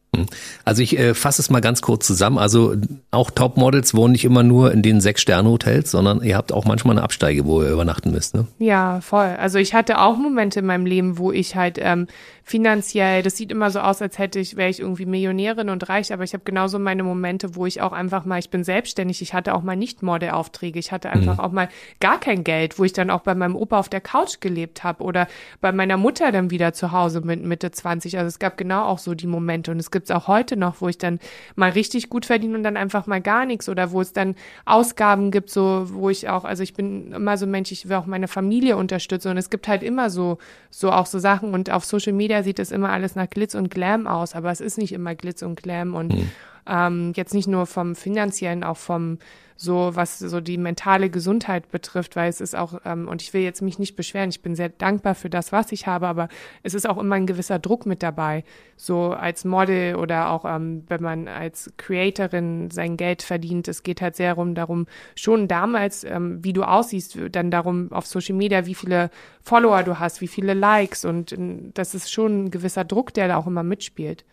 Also ich äh, fasse es mal ganz kurz zusammen. Also auch Topmodels wohnen nicht immer nur in den Sechs-Sterne-Hotels, sondern ihr habt auch manchmal eine Absteige, wo ihr übernachten müsst, ne? Ja, voll. Also ich hatte auch Momente in meinem Leben, wo ich halt ähm, finanziell, das sieht immer so aus, als hätte ich, wäre ich irgendwie Millionärin und reich, aber ich habe genauso meine Momente, wo ich auch einfach mal, ich bin selbstständig, ich hatte auch mal nicht Modelaufträge, ich hatte einfach mhm. auch mal gar kein Geld, wo ich dann auch bei meinem Opa auf der Couch gelebt habe oder bei meiner Mutter dann wieder zu Hause mit Mitte 20. Also es gab genau auch so die Momente und es gibt es auch heute noch, wo ich dann mal richtig gut verdiene und dann einfach mal gar nichts oder wo es dann Ausgaben gibt, so wo ich auch, also ich bin immer so ein Mensch, ich will auch meine Familie unterstützen und es gibt halt immer so, so auch so Sachen und auf Social Media sieht das immer alles nach Glitz und Glam aus, aber es ist nicht immer Glitz und Glam und mhm. ähm, jetzt nicht nur vom finanziellen, auch vom so, was so die mentale Gesundheit betrifft, weil es ist auch, ähm, und ich will jetzt mich nicht beschweren, ich bin sehr dankbar für das, was ich habe, aber es ist auch immer ein gewisser Druck mit dabei. So als Model oder auch, ähm, wenn man als Creatorin sein Geld verdient, es geht halt sehr darum, darum schon damals, ähm, wie du aussiehst, dann darum auf Social Media, wie viele Follower du hast, wie viele Likes und äh, das ist schon ein gewisser Druck, der da auch immer mitspielt.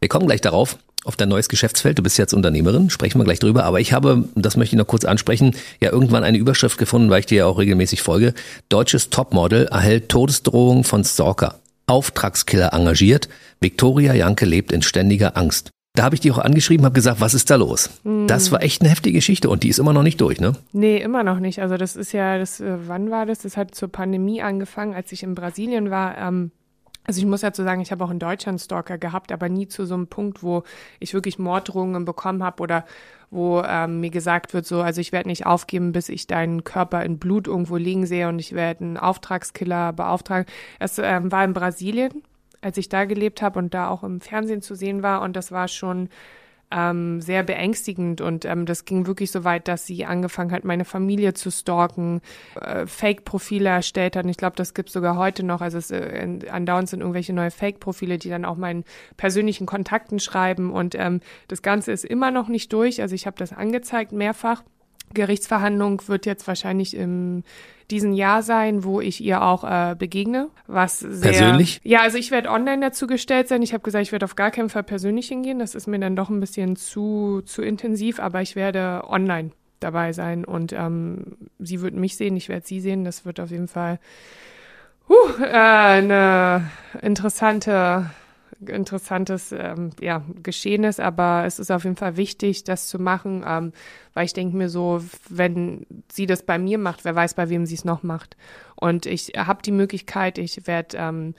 Wir kommen gleich darauf, auf dein neues Geschäftsfeld. Du bist jetzt Unternehmerin, sprechen wir gleich drüber. Aber ich habe, das möchte ich noch kurz ansprechen, ja irgendwann eine Überschrift gefunden, weil ich dir ja auch regelmäßig folge. Deutsches Topmodel erhält Todesdrohung von Stalker. Auftragskiller engagiert. Viktoria Janke lebt in ständiger Angst. Da habe ich die auch angeschrieben, habe gesagt, was ist da los? Mhm. Das war echt eine heftige Geschichte und die ist immer noch nicht durch, ne? Nee, immer noch nicht. Also das ist ja, das, äh, wann war das? Das hat zur Pandemie angefangen, als ich in Brasilien war. Ähm, also ich muss dazu sagen, ich habe auch in Deutschland Stalker gehabt, aber nie zu so einem Punkt, wo ich wirklich Morddrohungen bekommen habe oder wo ähm, mir gesagt wird, so, also ich werde nicht aufgeben, bis ich deinen Körper in Blut irgendwo liegen sehe und ich werde einen Auftragskiller beauftragen. Es ähm, war in Brasilien, als ich da gelebt habe und da auch im Fernsehen zu sehen war und das war schon ähm, sehr beängstigend und ähm, das ging wirklich so weit, dass sie angefangen hat, meine Familie zu stalken, äh, Fake-Profile erstellt hat. Und ich glaube, das gibt sogar heute noch. Also es, äh, andauernd sind irgendwelche neue Fake-Profile, die dann auch meinen persönlichen Kontakten schreiben und ähm, das Ganze ist immer noch nicht durch. Also ich habe das angezeigt mehrfach. Gerichtsverhandlung wird jetzt wahrscheinlich im diesen Jahr sein, wo ich ihr auch äh, begegne. Was sehr, persönlich? Ja, also ich werde online dazu gestellt sein. Ich habe gesagt, ich werde auf gar keinen Fall persönlich hingehen. Das ist mir dann doch ein bisschen zu, zu intensiv, aber ich werde online dabei sein und ähm, sie wird mich sehen, ich werde sie sehen. Das wird auf jeden Fall uh, äh, eine interessante interessantes ähm, ja, Geschehen ist, aber es ist auf jeden Fall wichtig, das zu machen, ähm, weil ich denke mir so, wenn sie das bei mir macht, wer weiß, bei wem sie es noch macht. Und ich habe die Möglichkeit, ich werde ähm,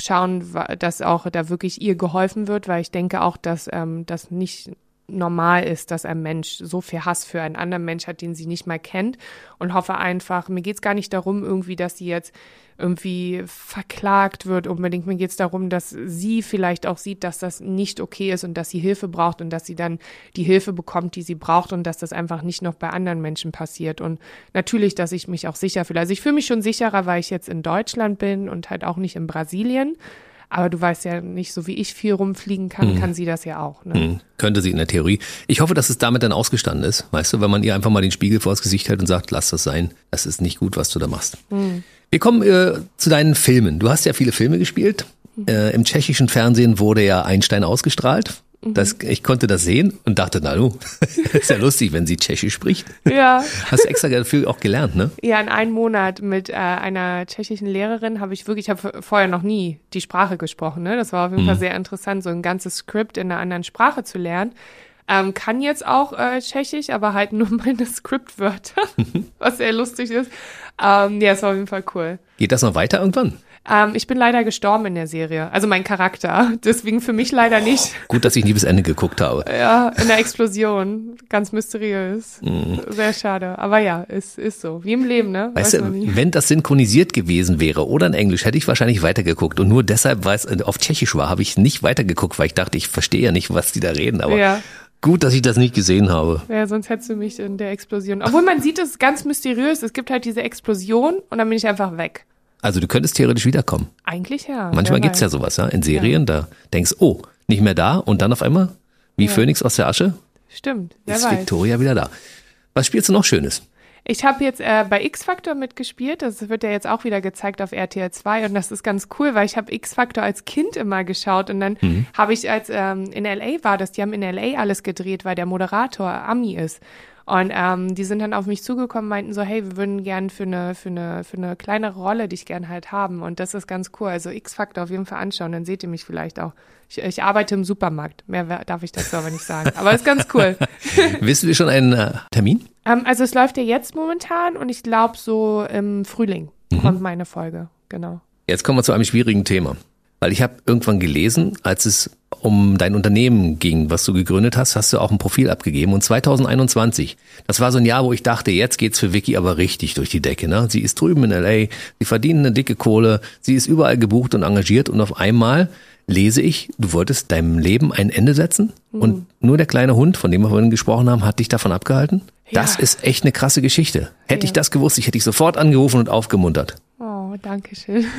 schauen, dass auch da wirklich ihr geholfen wird, weil ich denke auch, dass ähm, das nicht normal ist, dass ein Mensch so viel Hass für einen anderen Mensch hat, den sie nicht mal kennt und hoffe einfach, mir geht's gar nicht darum, irgendwie, dass sie jetzt irgendwie verklagt wird unbedingt. Mir geht's darum, dass sie vielleicht auch sieht, dass das nicht okay ist und dass sie Hilfe braucht und dass sie dann die Hilfe bekommt, die sie braucht und dass das einfach nicht noch bei anderen Menschen passiert. Und natürlich, dass ich mich auch sicher fühle. Also ich fühle mich schon sicherer, weil ich jetzt in Deutschland bin und halt auch nicht in Brasilien. Aber du weißt ja nicht, so wie ich viel rumfliegen kann, mhm. kann sie das ja auch. Ne? Mhm. Könnte sie in der Theorie. Ich hoffe, dass es damit dann ausgestanden ist. Weißt du, wenn man ihr einfach mal den Spiegel vors Gesicht hält und sagt, lass das sein. Das ist nicht gut, was du da machst. Mhm. Wir kommen äh, zu deinen Filmen. Du hast ja viele Filme gespielt. Mhm. Äh, Im tschechischen Fernsehen wurde ja Einstein ausgestrahlt. Mhm. Das, ich konnte das sehen und dachte, na du, ist ja lustig, wenn sie Tschechisch spricht. Ja. Hast du extra dafür auch gelernt, ne? Ja, in einem Monat mit äh, einer tschechischen Lehrerin habe ich wirklich, ich habe vorher noch nie die Sprache gesprochen, ne? Das war auf jeden mhm. Fall sehr interessant, so ein ganzes Skript in einer anderen Sprache zu lernen. Ähm, kann jetzt auch äh, Tschechisch, aber halt nur meine Skriptwörter, was sehr lustig ist. Ähm, ja, es war auf jeden Fall cool. Geht das noch weiter irgendwann? Ähm, ich bin leider gestorben in der Serie. Also mein Charakter. Deswegen für mich leider nicht. Gut, dass ich nie bis Ende geguckt habe. Ja, in der Explosion. Ganz mysteriös. Mm. Sehr schade. Aber ja, es ist so. Wie im Leben, ne? Weißt Weiß du, wenn das synchronisiert gewesen wäre oder in Englisch, hätte ich wahrscheinlich weitergeguckt. Und nur deshalb, weil es auf Tschechisch war, habe ich nicht weitergeguckt, weil ich dachte, ich verstehe ja nicht, was die da reden. Aber ja. Gut, dass ich das nicht gesehen habe. Ja, sonst hättest du mich in der Explosion. Obwohl man sieht es ganz mysteriös. Es gibt halt diese Explosion und dann bin ich einfach weg. Also du könntest theoretisch wiederkommen. Eigentlich ja. Manchmal gibt's ja sowas, ja, in Serien, ja. da denkst, oh, nicht mehr da und dann auf einmal, wie ja. Phönix aus der Asche. Stimmt. Ist weiß. Victoria wieder da. Was spielst du noch Schönes? Ich habe jetzt äh, bei X-Factor mitgespielt. Das wird ja jetzt auch wieder gezeigt auf RTL 2 und das ist ganz cool, weil ich habe X-Factor als Kind immer geschaut und dann mhm. habe ich als ähm, in LA war das, die haben in LA alles gedreht, weil der Moderator Ami ist. Und ähm, die sind dann auf mich zugekommen, meinten so, hey, wir würden gern für eine, für eine, für eine kleinere Rolle dich gern halt haben. Und das ist ganz cool. Also X-Factor auf jeden Fall anschauen, dann seht ihr mich vielleicht auch. Ich, ich arbeite im Supermarkt. Mehr darf ich dazu aber nicht sagen. Aber ist ganz cool. Wissen wir schon einen äh, Termin? Ähm, also es läuft ja jetzt momentan und ich glaube so im Frühling mhm. kommt meine Folge. Genau. Jetzt kommen wir zu einem schwierigen Thema. Weil ich habe irgendwann gelesen, als es um dein Unternehmen ging, was du gegründet hast, hast du auch ein Profil abgegeben. Und 2021, das war so ein Jahr, wo ich dachte, jetzt geht's für Vicky aber richtig durch die Decke. Ne? Sie ist drüben in LA, sie verdient eine dicke Kohle, sie ist überall gebucht und engagiert und auf einmal lese ich, du wolltest deinem Leben ein Ende setzen mhm. und nur der kleine Hund, von dem wir vorhin gesprochen haben, hat dich davon abgehalten? Ja. Das ist echt eine krasse Geschichte. Hätte ja. ich das gewusst, ich hätte dich sofort angerufen und aufgemuntert. Oh, danke schön.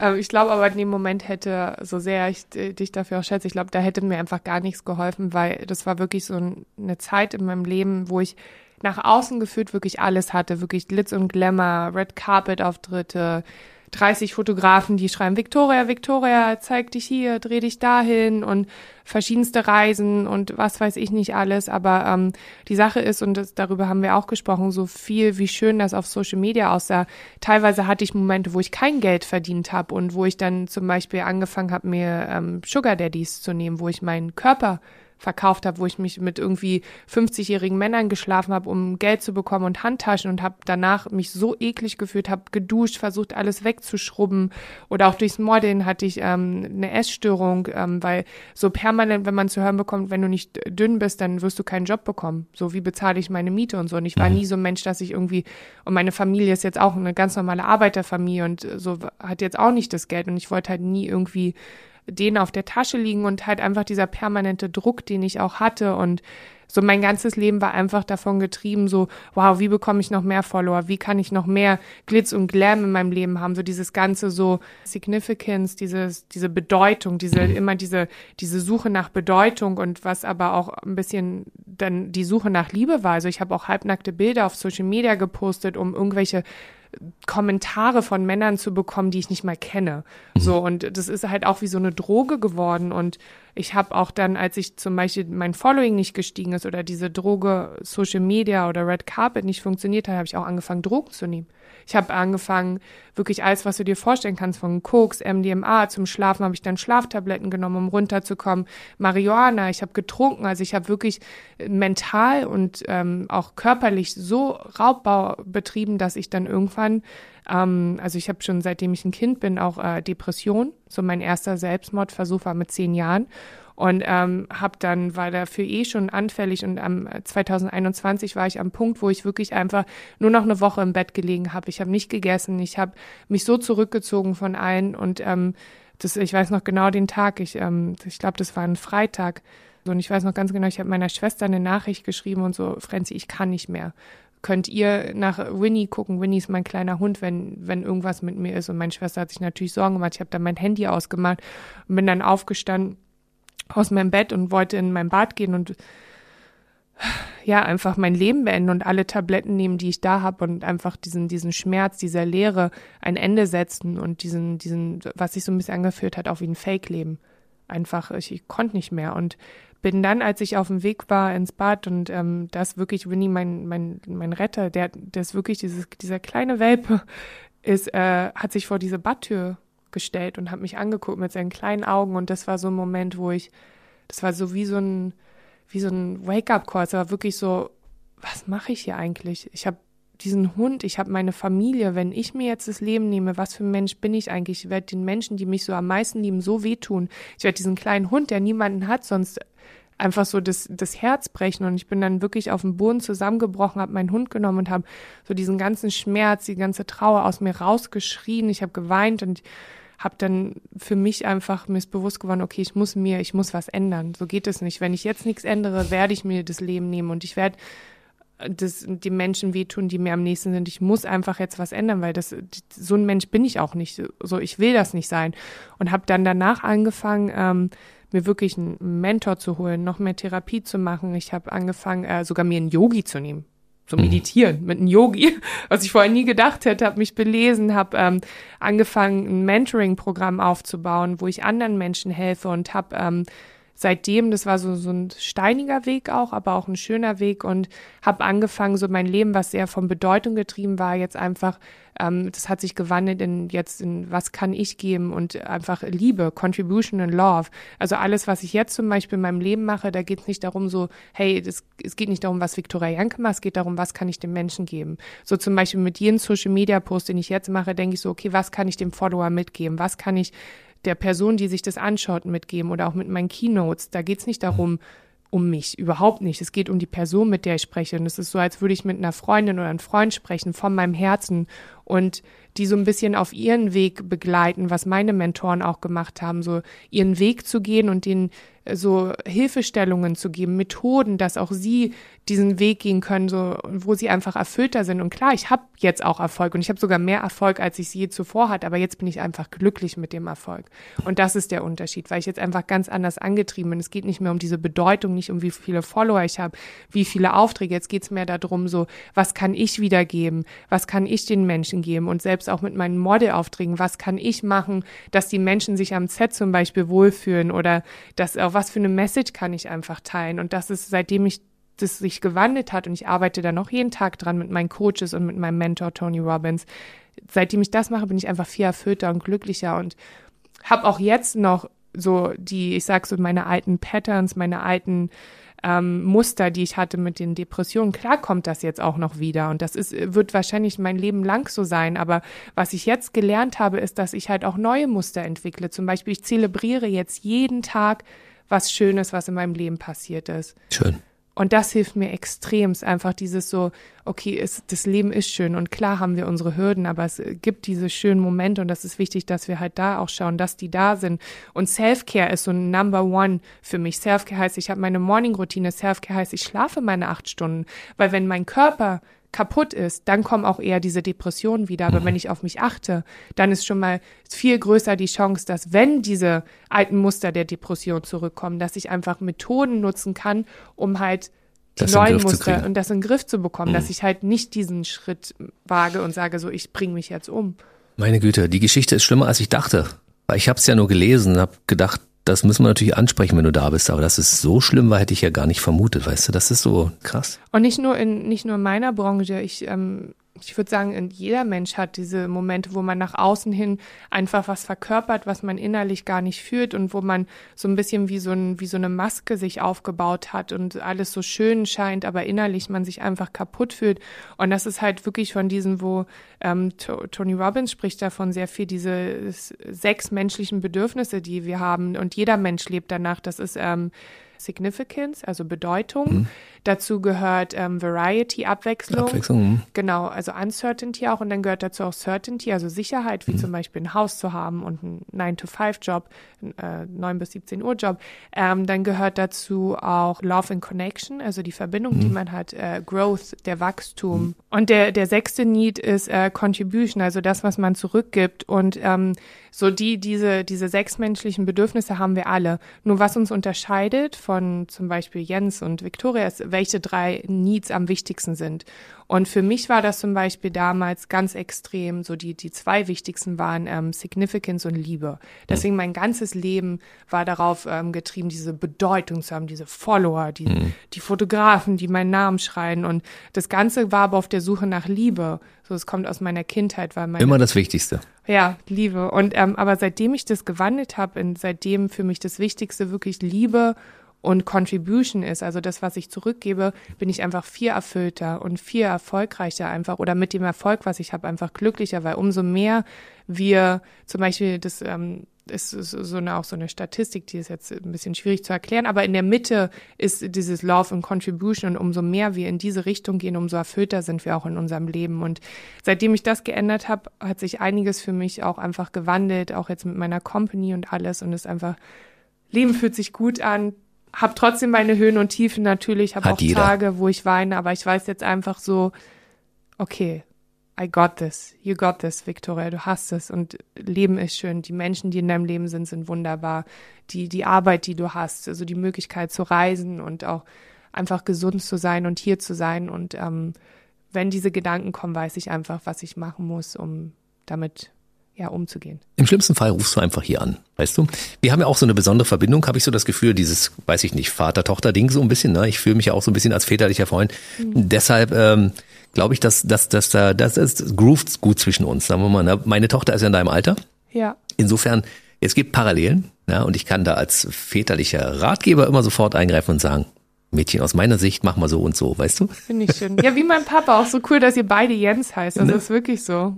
Ähm, ich glaube aber in dem Moment hätte, so sehr ich dich dafür auch schätze, ich glaube, da hätte mir einfach gar nichts geholfen, weil das war wirklich so eine Zeit in meinem Leben, wo ich nach außen geführt wirklich alles hatte, wirklich Glitz und Glamour, Red Carpet Auftritte, 30 Fotografen, die schreiben, Victoria, Victoria, zeig dich hier, dreh dich dahin und verschiedenste Reisen und was weiß ich nicht alles. Aber ähm, die Sache ist, und das, darüber haben wir auch gesprochen, so viel, wie schön das auf Social Media aussah. Teilweise hatte ich Momente, wo ich kein Geld verdient habe und wo ich dann zum Beispiel angefangen habe, mir ähm, Sugar Daddies zu nehmen, wo ich meinen Körper verkauft habe, wo ich mich mit irgendwie 50-jährigen Männern geschlafen habe, um Geld zu bekommen und Handtaschen und habe danach mich so eklig gefühlt, habe geduscht, versucht alles wegzuschrubben oder auch durchs Modeln hatte ich ähm, eine Essstörung, ähm, weil so permanent, wenn man zu hören bekommt, wenn du nicht dünn bist, dann wirst du keinen Job bekommen. So wie bezahle ich meine Miete und so. Und ich war mhm. nie so ein Mensch, dass ich irgendwie und meine Familie ist jetzt auch eine ganz normale Arbeiterfamilie und so hat jetzt auch nicht das Geld und ich wollte halt nie irgendwie denen auf der Tasche liegen und halt einfach dieser permanente Druck, den ich auch hatte und so mein ganzes Leben war einfach davon getrieben, so, wow, wie bekomme ich noch mehr Follower? Wie kann ich noch mehr Glitz und Glam in meinem Leben haben? So dieses ganze so Significance, dieses, diese Bedeutung, diese, mhm. immer diese, diese Suche nach Bedeutung und was aber auch ein bisschen dann die Suche nach Liebe war. Also ich habe auch halbnackte Bilder auf Social Media gepostet, um irgendwelche Kommentare von Männern zu bekommen, die ich nicht mal kenne. Mhm. So, und das ist halt auch wie so eine Droge geworden. Und ich habe auch dann, als ich zum Beispiel mein Following nicht gestiegen ist oder diese Droge Social Media oder Red Carpet nicht funktioniert hat, habe ich auch angefangen, Drogen zu nehmen. Ich habe angefangen, wirklich alles, was du dir vorstellen kannst, von Koks, MDMA, zum Schlafen habe ich dann Schlaftabletten genommen, um runterzukommen, Marihuana, ich habe getrunken, also ich habe wirklich mental und ähm, auch körperlich so Raubbau betrieben, dass ich dann irgendwann Ähm, also ich habe schon seitdem ich ein Kind bin auch äh, Depression. So mein erster Selbstmordversuch war mit zehn Jahren und ähm, habe dann war dafür eh schon anfällig und am 2021 war ich am Punkt, wo ich wirklich einfach nur noch eine Woche im Bett gelegen habe. Ich habe nicht gegessen, ich habe mich so zurückgezogen von allen und ähm, das, ich weiß noch genau den Tag. Ich, ähm, ich glaube, das war ein Freitag. Und ich weiß noch ganz genau, ich habe meiner Schwester eine Nachricht geschrieben und so, Frenzi, ich kann nicht mehr. Könnt ihr nach Winnie gucken? Winnie ist mein kleiner Hund, wenn, wenn irgendwas mit mir ist. Und meine Schwester hat sich natürlich Sorgen gemacht. Ich habe dann mein Handy ausgemacht und bin dann aufgestanden aus meinem Bett und wollte in mein Bad gehen und ja, einfach mein Leben beenden und alle Tabletten nehmen, die ich da habe und einfach diesen, diesen Schmerz, dieser Leere ein Ende setzen und diesen, diesen, was sich so ein bisschen angefühlt hat, auch wie ein Fake-Leben. Einfach, ich, ich konnte nicht mehr und bin dann, als ich auf dem Weg war ins Bad und ähm, das wirklich Winnie, mein, mein, mein Retter, der, der ist wirklich dieses, dieser kleine Welpe, ist, äh, hat sich vor diese Badtür gestellt und hat mich angeguckt mit seinen kleinen Augen und das war so ein Moment, wo ich, das war so wie so ein, wie so ein Wake-up-Call. Es war wirklich so, was mache ich hier eigentlich? Ich habe diesen Hund, ich habe meine Familie. Wenn ich mir jetzt das Leben nehme, was für ein Mensch bin ich eigentlich? Ich werde den Menschen, die mich so am meisten lieben, so wehtun. Ich werde diesen kleinen Hund, der niemanden hat, sonst einfach so das, das Herz brechen. Und ich bin dann wirklich auf dem Boden zusammengebrochen, habe meinen Hund genommen und habe so diesen ganzen Schmerz, die ganze Trauer aus mir rausgeschrien. Ich habe geweint und habe dann für mich einfach mir bewusst geworden, okay, ich muss mir, ich muss was ändern. So geht es nicht. Wenn ich jetzt nichts ändere, werde ich mir das Leben nehmen und ich werde das die Menschen wehtun, die mir am nächsten sind. Ich muss einfach jetzt was ändern, weil das so ein Mensch bin ich auch nicht. So ich will das nicht sein und habe dann danach angefangen. Ähm, mir wirklich einen Mentor zu holen, noch mehr Therapie zu machen. Ich habe angefangen, äh, sogar mir einen Yogi zu nehmen so mhm. meditieren mit einem Yogi, was ich vorher nie gedacht hätte, habe mich belesen, habe ähm, angefangen, ein Mentoring-Programm aufzubauen, wo ich anderen Menschen helfe und habe ähm, seitdem, das war so, so ein steiniger Weg auch, aber auch ein schöner Weg und habe angefangen, so mein Leben, was sehr von Bedeutung getrieben war, jetzt einfach, ähm, das hat sich gewandelt in jetzt in was kann ich geben und einfach Liebe, Contribution and Love. Also alles, was ich jetzt zum Beispiel in meinem Leben mache, da geht es nicht darum so, hey, das, es geht nicht darum, was Victoria Janke macht, es geht darum, was kann ich dem Menschen geben. So zum Beispiel mit jedem Social Media Post, den ich jetzt mache, denke ich so, okay, was kann ich dem Follower mitgeben? Was kann ich der Person, die sich das anschaut, mitgeben oder auch mit meinen Keynotes. Da geht es nicht darum, um mich, überhaupt nicht. Es geht um die Person, mit der ich spreche. Und es ist so, als würde ich mit einer Freundin oder einem Freund sprechen, von meinem Herzen und die so ein bisschen auf ihren Weg begleiten, was meine Mentoren auch gemacht haben, so ihren Weg zu gehen und den so Hilfestellungen zu geben, Methoden, dass auch sie diesen Weg gehen können, so wo sie einfach erfüllter sind. Und klar, ich habe jetzt auch Erfolg und ich habe sogar mehr Erfolg, als ich es je zuvor hatte, aber jetzt bin ich einfach glücklich mit dem Erfolg. Und das ist der Unterschied, weil ich jetzt einfach ganz anders angetrieben bin. Es geht nicht mehr um diese Bedeutung, nicht um wie viele Follower ich habe, wie viele Aufträge. Jetzt geht es mehr darum, so, was kann ich wiedergeben, was kann ich den Menschen geben und selbst auch mit meinen Modelaufträgen, was kann ich machen, dass die Menschen sich am Set zum Beispiel wohlfühlen oder dass auch was für eine Message kann ich einfach teilen. Und das ist, seitdem ich das sich gewandelt hat und ich arbeite da noch jeden Tag dran mit meinen Coaches und mit meinem Mentor Tony Robbins. Seitdem ich das mache, bin ich einfach viel erfüllter und glücklicher und habe auch jetzt noch so die, ich sag so meine alten Patterns, meine alten ähm, Muster, die ich hatte mit den Depressionen. Klar kommt das jetzt auch noch wieder und das ist, wird wahrscheinlich mein Leben lang so sein. Aber was ich jetzt gelernt habe, ist, dass ich halt auch neue Muster entwickle. Zum Beispiel, ich zelebriere jetzt jeden Tag was Schönes, was in meinem Leben passiert ist. Schön. Und das hilft mir extremst, einfach dieses so, okay, es, das Leben ist schön und klar haben wir unsere Hürden, aber es gibt diese schönen Momente und das ist wichtig, dass wir halt da auch schauen, dass die da sind. Und Self-Care ist so ein Number One für mich. Self-Care heißt, ich habe meine Morning-Routine, Self-Care heißt, ich schlafe meine acht Stunden, weil wenn mein Körper kaputt ist, dann kommen auch eher diese Depressionen wieder. Aber wenn ich auf mich achte, dann ist schon mal viel größer die Chance, dass wenn diese alten Muster der Depression zurückkommen, dass ich einfach Methoden nutzen kann, um halt die das neuen Muster und das in den Griff zu bekommen, mhm. dass ich halt nicht diesen Schritt wage und sage so, ich bringe mich jetzt um. Meine Güte, die Geschichte ist schlimmer, als ich dachte. Weil ich habe es ja nur gelesen und habe gedacht, das müssen wir natürlich ansprechen, wenn du da bist. Aber dass es so schlimm war, hätte ich ja gar nicht vermutet, weißt du? Das ist so krass. Und nicht nur in, nicht nur in meiner Branche. Ich, ähm, ich würde sagen, jeder Mensch hat diese Momente, wo man nach außen hin einfach was verkörpert, was man innerlich gar nicht fühlt und wo man so ein bisschen wie so, ein, wie so eine Maske sich aufgebaut hat und alles so schön scheint, aber innerlich man sich einfach kaputt fühlt. Und das ist halt wirklich von diesen, wo ähm, Tony Robbins spricht davon sehr viel, diese sechs menschlichen Bedürfnisse, die wir haben. Und jeder Mensch lebt danach. Das ist ähm, Significance, also Bedeutung. Mhm. Dazu gehört ähm, Variety, Abwechslung. Abwechslung. Mhm. Genau, also Uncertainty auch. Und dann gehört dazu auch Certainty, also Sicherheit, wie mhm. zum Beispiel ein Haus zu haben und einen 9-to-5-Job, äh, 9 bis 17 Uhr Job. Ähm, dann gehört dazu auch Love and Connection, also die Verbindung, die mhm. man hat, äh, Growth, der Wachstum. Mhm. Und der, der sechste Need ist äh, Contribution, also das, was man zurückgibt. Und ähm, so die, diese, diese sechs menschlichen Bedürfnisse haben wir alle. Nur was uns unterscheidet von zum Beispiel Jens und Victoria ist, welche drei Needs am wichtigsten sind. Und für mich war das zum Beispiel damals ganz extrem, so die, die zwei wichtigsten waren ähm, Significance und Liebe. Deswegen mein ganzes Leben war darauf ähm, getrieben, diese Bedeutung zu haben, diese Follower, die, mhm. die Fotografen, die meinen Namen schreien. Und das Ganze war aber auf der Suche nach Liebe. So, es kommt aus meiner Kindheit, weil meine, Immer das Wichtigste. Ja, Liebe. Und ähm, aber seitdem ich das gewandelt habe, seitdem für mich das Wichtigste wirklich Liebe und Contribution ist, also das, was ich zurückgebe, bin ich einfach viel erfüllter und viel erfolgreicher einfach oder mit dem Erfolg, was ich habe, einfach glücklicher, weil umso mehr wir zum Beispiel das ähm, ist so eine, auch so eine Statistik, die ist jetzt ein bisschen schwierig zu erklären, aber in der Mitte ist dieses Love und Contribution und umso mehr wir in diese Richtung gehen, umso erfüllter sind wir auch in unserem Leben. Und seitdem ich das geändert habe, hat sich einiges für mich auch einfach gewandelt, auch jetzt mit meiner Company und alles und es einfach Leben fühlt sich gut an, habe trotzdem meine Höhen und Tiefen natürlich, habe auch jeder. Tage, wo ich weine, aber ich weiß jetzt einfach so, okay, I got this, you got this, Victoria, du hast es. Und Leben ist schön, die Menschen, die in deinem Leben sind, sind wunderbar, die, die Arbeit, die du hast, also die Möglichkeit zu reisen und auch einfach gesund zu sein und hier zu sein. Und ähm, wenn diese Gedanken kommen, weiß ich einfach, was ich machen muss, um damit ja, umzugehen. Im schlimmsten Fall rufst du einfach hier an, weißt du? Wir haben ja auch so eine besondere Verbindung, habe ich so das Gefühl, dieses, weiß ich nicht, Vater-Tochter-Ding so ein bisschen, ne? Ich fühle mich ja auch so ein bisschen als väterlicher Freund. Mhm. Deshalb ähm, glaube ich, dass, dass, dass da, das ist groovt gut zwischen uns, sagen wir mal. Ne? Meine Tochter ist ja in deinem Alter. Ja. Insofern, es gibt Parallelen, ja, und ich kann da als väterlicher Ratgeber immer sofort eingreifen und sagen, Mädchen, aus meiner Sicht mach mal so und so, weißt du? Finde ich schön. Ja, wie mein Papa, auch so cool, dass ihr beide Jens heißt. Also ne? ist wirklich so.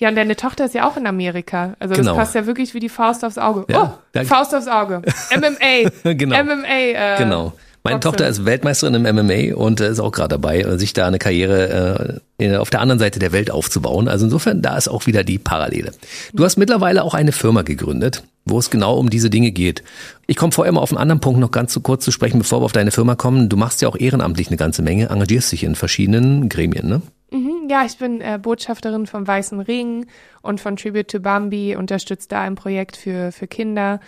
Ja, und deine Tochter ist ja auch in Amerika. Also genau. das passt ja wirklich wie die Faust aufs Auge. Ja, oh, Faust aufs Auge. MMA. genau. MMA. Äh, genau. Meine Boxen. Tochter ist Weltmeisterin im MMA und ist auch gerade dabei, sich da eine Karriere äh, auf der anderen Seite der Welt aufzubauen. Also insofern, da ist auch wieder die Parallele. Du hast mittlerweile auch eine Firma gegründet, wo es genau um diese Dinge geht. Ich komme vorher mal auf einen anderen Punkt noch ganz zu kurz zu sprechen, bevor wir auf deine Firma kommen. Du machst ja auch ehrenamtlich eine ganze Menge, engagierst dich in verschiedenen Gremien, ne? Mhm, ja, ich bin äh, Botschafterin vom Weißen Ring und von Tribute to Bambi, unterstütze da ein Projekt für, für Kinder,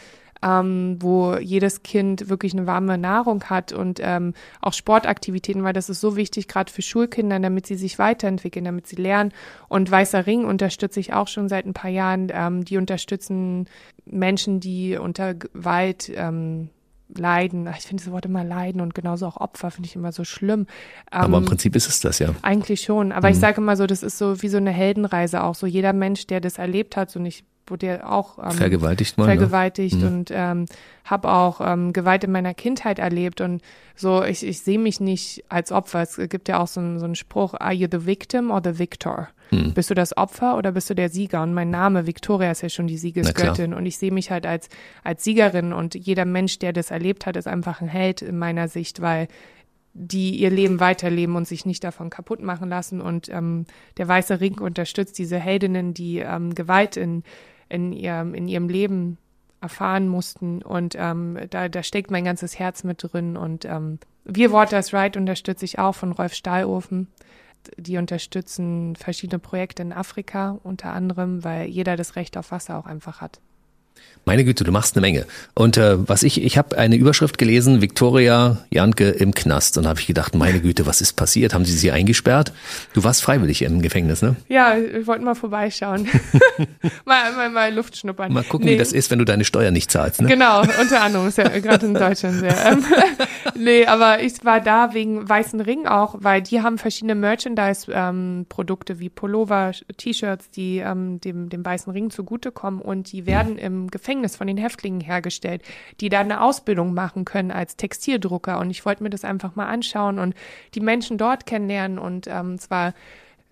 ähm, wo jedes Kind wirklich eine warme Nahrung hat und ähm, auch Sportaktivitäten, weil das ist so wichtig, gerade für Schulkinder, damit sie sich weiterentwickeln, damit sie lernen. Und Weißer Ring unterstütze ich auch schon seit ein paar Jahren. Ähm, die unterstützen Menschen, die unter Gewalt ähm, leiden. Ich finde das Wort immer leiden und genauso auch Opfer finde ich immer so schlimm. Aber im ähm, Prinzip ist es das ja. Eigentlich schon. Aber mhm. ich sage immer so, das ist so wie so eine Heldenreise auch. So jeder Mensch, der das erlebt hat, so nicht wurde ja auch ähm, vergewaltigt, mal, ne? vergewaltigt ne? und ähm, habe auch ähm, Gewalt in meiner Kindheit erlebt und so ich, ich sehe mich nicht als Opfer. Es gibt ja auch so, einen so einen Spruch: Are you the victim or the victor? Hm. Bist du das Opfer oder bist du der Sieger? Und mein Name Victoria ist ja schon die Siegesgöttin und ich sehe mich halt als als Siegerin und jeder Mensch, der das erlebt hat, ist einfach ein Held in meiner Sicht, weil die ihr Leben weiterleben und sich nicht davon kaputt machen lassen. Und ähm, der Weiße Ring unterstützt diese Heldinnen, die ähm, Gewalt in in ihrem, in ihrem Leben erfahren mussten. Und ähm, da, da steckt mein ganzes Herz mit drin. Und ähm, Wir Waters Right unterstütze ich auch von Rolf Stahlofen. Die unterstützen verschiedene Projekte in Afrika unter anderem, weil jeder das Recht auf Wasser auch einfach hat. Meine Güte, du machst eine Menge. Und äh, was ich, ich habe eine Überschrift gelesen, Viktoria Janke im Knast. Und habe ich gedacht, meine Güte, was ist passiert? Haben sie sie eingesperrt? Du warst freiwillig im Gefängnis, ne? Ja, ich wollte mal vorbeischauen. mal, mal, mal Luft schnuppern. Mal gucken, nee. wie das ist, wenn du deine Steuer nicht zahlst, ne? Genau, unter anderem, ist ja gerade in Deutschland sehr. Ähm, nee, aber ich war da wegen Weißen Ring auch, weil die haben verschiedene Merchandise-Produkte ähm, wie Pullover, T-Shirts, die ähm, dem, dem Weißen Ring zugutekommen und die werden im Gefängnis von den Häftlingen hergestellt, die da eine Ausbildung machen können als Textildrucker. Und ich wollte mir das einfach mal anschauen und die Menschen dort kennenlernen. Und ähm, zwar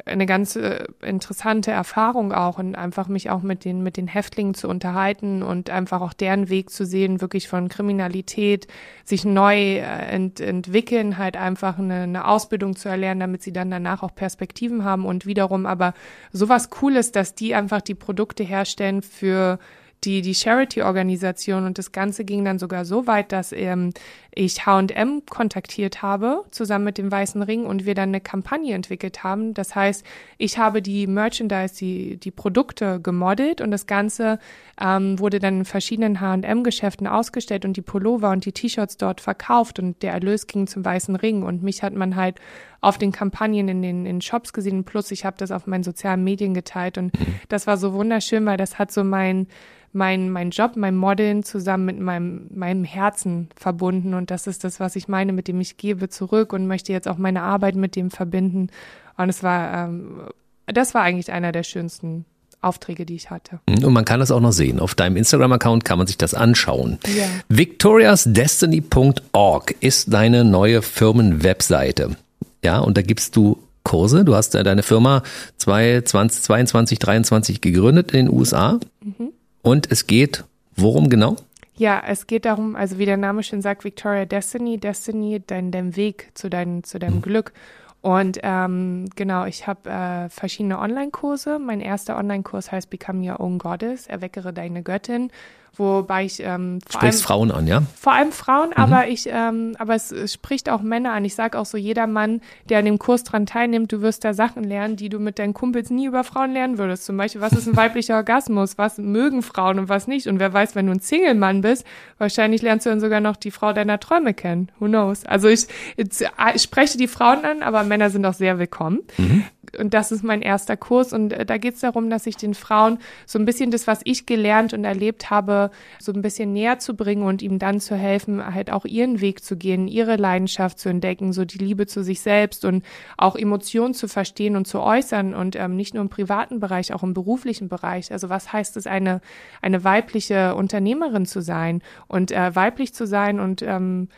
eine ganz äh, interessante Erfahrung auch und einfach mich auch mit den, mit den Häftlingen zu unterhalten und einfach auch deren Weg zu sehen, wirklich von Kriminalität, sich neu äh, ent, entwickeln, halt einfach eine, eine Ausbildung zu erlernen, damit sie dann danach auch Perspektiven haben und wiederum aber sowas Cooles, dass die einfach die Produkte herstellen für die, die Charity-Organisation und das Ganze ging dann sogar so weit, dass ähm, ich H&M kontaktiert habe, zusammen mit dem Weißen Ring und wir dann eine Kampagne entwickelt haben. Das heißt, ich habe die Merchandise, die, die Produkte gemodelt und das Ganze ähm, wurde dann in verschiedenen H&M-Geschäften ausgestellt und die Pullover und die T-Shirts dort verkauft und der Erlös ging zum Weißen Ring und mich hat man halt auf den Kampagnen in den in Shops gesehen plus ich habe das auf meinen sozialen Medien geteilt und mhm. das war so wunderschön, weil das hat so mein mein, mein Job, mein Modeln zusammen mit meinem, meinem Herzen verbunden. Und das ist das, was ich meine, mit dem ich gebe zurück und möchte jetzt auch meine Arbeit mit dem verbinden. Und es war, ähm, das war eigentlich einer der schönsten Aufträge, die ich hatte. Und man kann das auch noch sehen. Auf deinem Instagram-Account kann man sich das anschauen. Ja. victoriasdestiny.org ist deine neue Firmenwebseite. Ja, und da gibst du Kurse. Du hast deine Firma 2022, 2023 gegründet in den USA. Mhm. Und es geht worum genau? Ja, es geht darum, also wie der Name schon sagt, Victoria Destiny, Destiny, dein, dein Weg zu, dein, zu deinem mhm. Glück. Und ähm, genau, ich habe äh, verschiedene Online-Kurse. Mein erster Online-Kurs heißt Become Your Own Goddess, erweckere deine Göttin wobei ich ähm, vor allem, Frauen an, ja? Vor allem Frauen, mhm. aber ich, ähm, aber es, es spricht auch Männer an. Ich sage auch so, jeder Mann, der an dem Kurs dran teilnimmt, du wirst da Sachen lernen, die du mit deinen Kumpels nie über Frauen lernen würdest. Zum Beispiel, was ist ein weiblicher Orgasmus? Was mögen Frauen und was nicht? Und wer weiß, wenn du ein Single-Mann bist, wahrscheinlich lernst du dann sogar noch die Frau deiner Träume kennen. Who knows? Also ich, ich, ich spreche die Frauen an, aber Männer sind auch sehr willkommen. Mhm und das ist mein erster Kurs. Und äh, da geht es darum, dass ich den Frauen so ein bisschen das, was ich gelernt und erlebt habe, so ein bisschen näher zu bringen und ihm dann zu helfen, halt auch ihren Weg zu gehen, ihre Leidenschaft zu entdecken, so die Liebe zu sich selbst und auch Emotionen zu verstehen und zu äußern und ähm, nicht nur im privaten Bereich, auch im beruflichen Bereich. Also was heißt es, eine, eine weibliche Unternehmerin zu sein und äh, weiblich zu sein und ähm,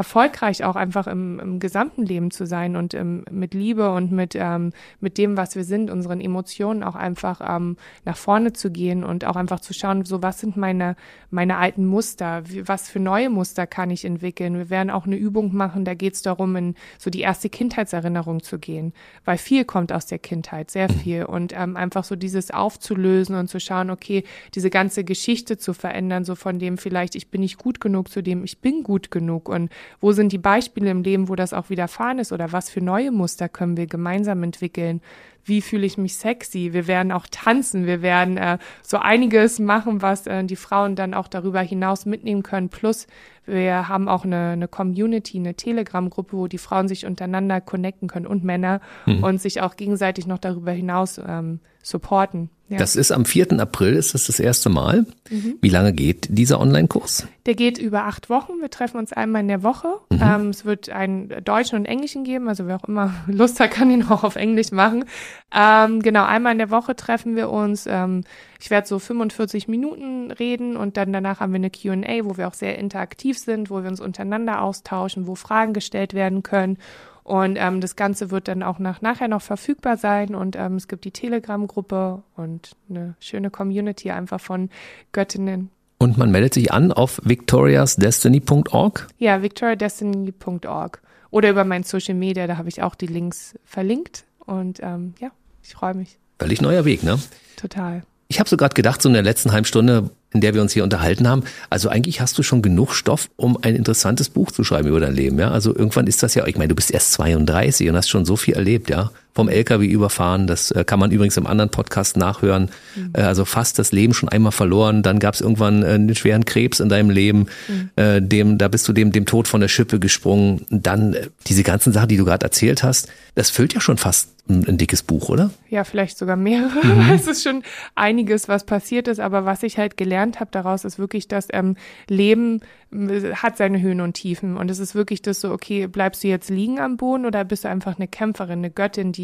erfolgreich auch einfach im, im gesamten Leben zu sein und ähm, mit Liebe und mit, ähm, mit dem, was wir sind, unseren Emotionen auch einfach ähm, nach vorne zu gehen und auch einfach zu schauen, so was sind meine, meine alten Muster, wie, was für neue Muster kann ich entwickeln. Wir werden auch eine Übung machen, da geht es darum, in so die erste Kindheitserinnerung zu gehen, weil viel kommt aus der Kindheit, sehr viel. Und ähm, einfach so dieses aufzulösen und zu schauen, okay, diese ganze Geschichte zu verändern, so von dem vielleicht ich bin nicht gut genug zu dem ich bin gut genug. Und wo sind die Beispiele im Leben, wo das auch widerfahren ist oder was für neue Muster können wir gemeinsam entwickeln? Wie fühle ich mich sexy? Wir werden auch tanzen, wir werden äh, so einiges machen, was äh, die Frauen dann auch darüber hinaus mitnehmen können. Plus, wir haben auch eine, eine Community, eine Telegram-Gruppe, wo die Frauen sich untereinander connecten können und Männer mhm. und sich auch gegenseitig noch darüber hinaus ähm, supporten. Ja. Das ist am 4. April, ist das das erste Mal. Mhm. Wie lange geht dieser Online-Kurs? Der geht über acht Wochen. Wir treffen uns einmal in der Woche. Mhm. Ähm, es wird einen Deutschen und Englischen geben, also wer auch immer Lust hat, kann ihn auch auf Englisch machen. Ähm, genau, einmal in der Woche treffen wir uns. Ähm, ich werde so 45 Minuten reden und dann danach haben wir eine Q&A, wo wir auch sehr interaktiv sind, wo wir uns untereinander austauschen, wo Fragen gestellt werden können. Und ähm, das Ganze wird dann auch nach, nachher noch verfügbar sein. Und ähm, es gibt die Telegram-Gruppe und eine schöne Community einfach von Göttinnen. Und man meldet sich an auf victoriasdestiny.org? Ja, victoriadestiny.org. Oder über mein Social Media, da habe ich auch die Links verlinkt. Und ähm, ja, ich freue mich. Völlig neuer Weg, ne? Total. Ich habe so gerade gedacht, so in der letzten halben Stunde, in der wir uns hier unterhalten haben. Also eigentlich hast du schon genug Stoff, um ein interessantes Buch zu schreiben über dein Leben. Ja, also irgendwann ist das ja. Ich meine, du bist erst 32 und hast schon so viel erlebt. Ja, vom LKW überfahren. Das äh, kann man übrigens im anderen Podcast nachhören. Mhm. Äh, also fast das Leben schon einmal verloren. Dann gab es irgendwann äh, einen schweren Krebs in deinem Leben. Mhm. Äh, dem, da bist du dem, dem Tod von der Schippe gesprungen. Dann äh, diese ganzen Sachen, die du gerade erzählt hast, das füllt ja schon fast ein, ein dickes Buch, oder? Ja, vielleicht sogar mehrere. Mhm. Es ist schon einiges, was passiert ist. Aber was ich halt gelernt habe daraus, ist wirklich, dass ähm, Leben äh, hat seine Höhen und Tiefen. Und es ist wirklich das so, okay, bleibst du jetzt liegen am Boden oder bist du einfach eine Kämpferin, eine Göttin, die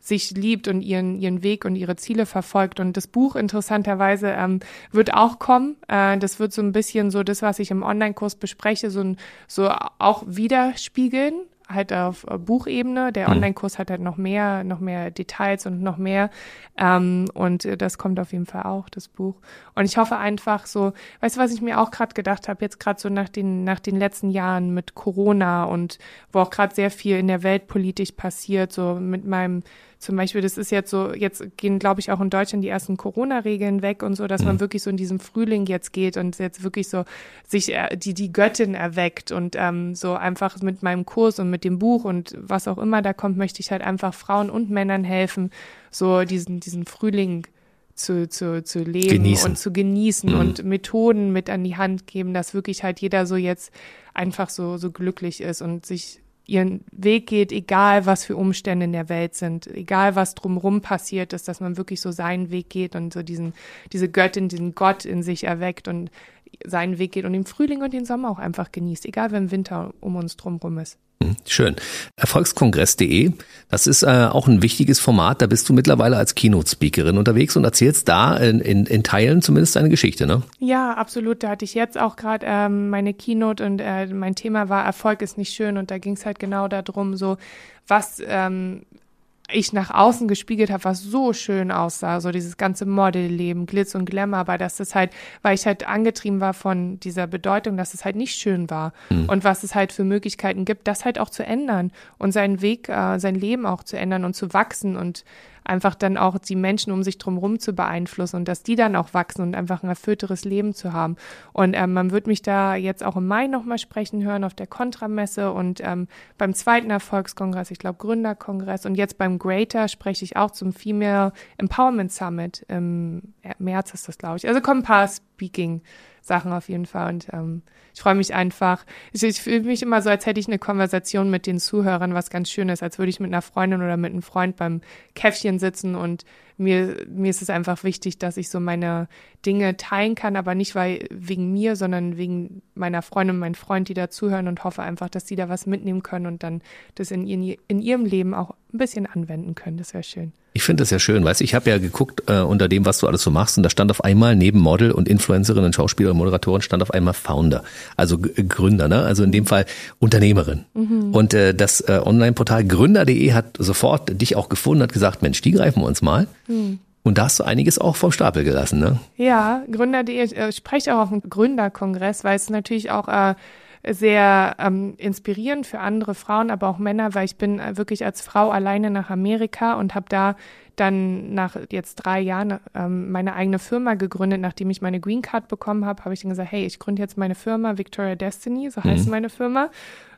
sich liebt und ihren, ihren Weg und ihre Ziele verfolgt. Und das Buch interessanterweise ähm, wird auch kommen. Äh, das wird so ein bisschen so das, was ich im Online-Kurs bespreche, so, so auch widerspiegeln halt auf äh, Buchebene. Der mhm. Online-Kurs hat halt noch mehr, noch mehr Details und noch mehr. Ähm, und äh, das kommt auf jeden Fall auch, das Buch. Und ich hoffe einfach so, weißt du, was ich mir auch gerade gedacht habe, jetzt gerade so nach den, nach den letzten Jahren mit Corona und wo auch gerade sehr viel in der Welt politisch passiert, so mit meinem zum Beispiel, das ist jetzt so, jetzt gehen, glaube ich, auch in Deutschland die ersten Corona-Regeln weg und so, dass mhm. man wirklich so in diesem Frühling jetzt geht und jetzt wirklich so sich äh, die, die Göttin erweckt und ähm, so einfach mit meinem Kurs und mit dem Buch und was auch immer da kommt, möchte ich halt einfach Frauen und Männern helfen, so diesen, diesen Frühling zu, zu, zu leben genießen. und zu genießen mhm. und Methoden mit an die Hand geben, dass wirklich halt jeder so jetzt einfach so, so glücklich ist und sich ihren Weg geht, egal was für Umstände in der Welt sind, egal was drumherum passiert ist, dass man wirklich so seinen Weg geht und so diesen, diese Göttin, diesen Gott in sich erweckt und seinen Weg geht und den Frühling und den Sommer auch einfach genießt, egal wenn Winter um uns drumherum ist. Hm, schön. Erfolgskongress.de, das ist äh, auch ein wichtiges Format. Da bist du mittlerweile als Keynote-Speakerin unterwegs und erzählst da in, in, in Teilen zumindest deine Geschichte, ne? Ja, absolut. Da hatte ich jetzt auch gerade ähm, meine Keynote und äh, mein Thema war Erfolg ist nicht schön und da ging es halt genau darum, so was ähm, ich nach außen gespiegelt habe, was so schön aussah, so dieses ganze Modelleben, Glitz und Glamour, aber dass es halt, weil ich halt angetrieben war von dieser Bedeutung, dass es halt nicht schön war mhm. und was es halt für Möglichkeiten gibt, das halt auch zu ändern und seinen Weg, äh, sein Leben auch zu ändern und zu wachsen und einfach dann auch die Menschen um sich drumherum zu beeinflussen und dass die dann auch wachsen und einfach ein erfüllteres Leben zu haben. Und ähm, man wird mich da jetzt auch im Mai nochmal sprechen hören auf der Kontramesse und ähm, beim zweiten Erfolgskongress, ich glaube Gründerkongress und jetzt beim Greater spreche ich auch zum Female Empowerment Summit. Im März ist das, glaube ich. Also kommen ein paar Speaking Sachen auf jeden Fall. Und ähm, ich freue mich einfach. Ich, ich fühle mich immer so, als hätte ich eine Konversation mit den Zuhörern, was ganz schön ist, als würde ich mit einer Freundin oder mit einem Freund beim Käffchen sitzen und mir, mir ist es einfach wichtig, dass ich so meine Dinge teilen kann, aber nicht weil wegen mir, sondern wegen meiner Freundin und meinem Freund, die da zuhören und hoffe einfach, dass die da was mitnehmen können und dann das in, ihren, in ihrem Leben auch ein bisschen anwenden können. Das wäre schön. Ich finde das ja schön, weißt du, ich habe ja geguckt äh, unter dem, was du alles so machst und da stand auf einmal neben Model und Influencerin und Schauspieler und Moderatorin stand auf einmal Founder, also G Gründer, ne? also in dem Fall Unternehmerin. Mhm. Und äh, das äh, Online-Portal gründer.de hat sofort dich auch gefunden, hat gesagt, Mensch, die greifen wir uns mal. Mhm. Und da hast du einiges auch vom Stapel gelassen, ne? Ja, Gründer.de, ich äh, spreche auch auf dem Gründerkongress, weil es natürlich auch äh, sehr ähm, inspirierend für andere Frauen, aber auch Männer, weil ich bin äh, wirklich als Frau alleine nach Amerika und habe da dann nach jetzt drei Jahren ähm, meine eigene Firma gegründet, nachdem ich meine Green Card bekommen habe, habe ich dann gesagt, hey, ich gründe jetzt meine Firma Victoria Destiny, so mhm. heißt meine Firma.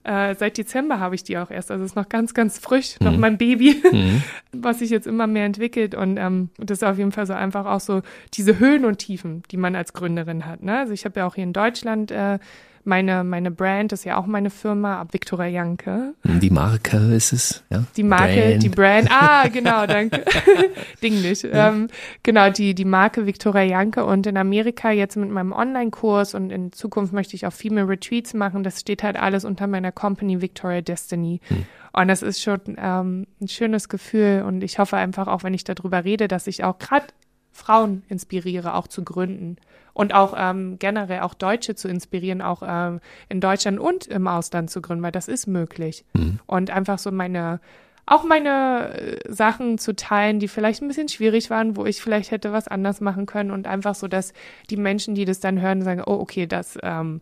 Äh, seit Dezember habe ich die auch erst, also ist noch ganz, ganz frisch, mhm. noch mein Baby, mhm. was sich jetzt immer mehr entwickelt und ähm, das ist auf jeden Fall so einfach auch so diese Höhen und Tiefen, die man als Gründerin hat. Ne? Also ich habe ja auch hier in Deutschland äh, meine, meine Brand ist ja auch meine Firma, Victoria Janke. Die Marke ist es, ja? Die Marke, Brand. die Brand. Ah, genau, danke. Ding nicht. Ja. Ähm, genau, die, die Marke Victoria Janke und in Amerika jetzt mit meinem Online-Kurs und in Zukunft möchte ich auch Female Retreats machen. Das steht halt alles unter meiner Company Victoria Destiny. Hm. Und das ist schon ähm, ein schönes Gefühl und ich hoffe einfach auch, wenn ich darüber rede, dass ich auch gerade Frauen inspiriere, auch zu gründen und auch ähm, generell auch Deutsche zu inspirieren, auch ähm, in Deutschland und im Ausland zu gründen, weil das ist möglich. Mhm. Und einfach so meine, auch meine äh, Sachen zu teilen, die vielleicht ein bisschen schwierig waren, wo ich vielleicht hätte was anders machen können und einfach so, dass die Menschen, die das dann hören, sagen, oh, okay, das, ähm,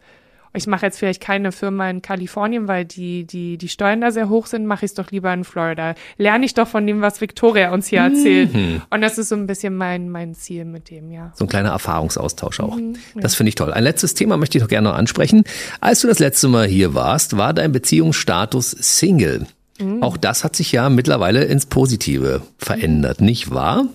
ich mache jetzt vielleicht keine Firma in Kalifornien, weil die, die, die Steuern da sehr hoch sind, mache ich es doch lieber in Florida. Lerne ich doch von dem, was Victoria uns hier erzählt. Mhm. Und das ist so ein bisschen mein, mein Ziel mit dem, ja. So ein kleiner Erfahrungsaustausch auch. Mhm, ja. Das finde ich toll. Ein letztes Thema möchte ich noch gerne noch ansprechen. Als du das letzte Mal hier warst, war dein Beziehungsstatus Single. Mhm. Auch das hat sich ja mittlerweile ins Positive verändert, nicht wahr?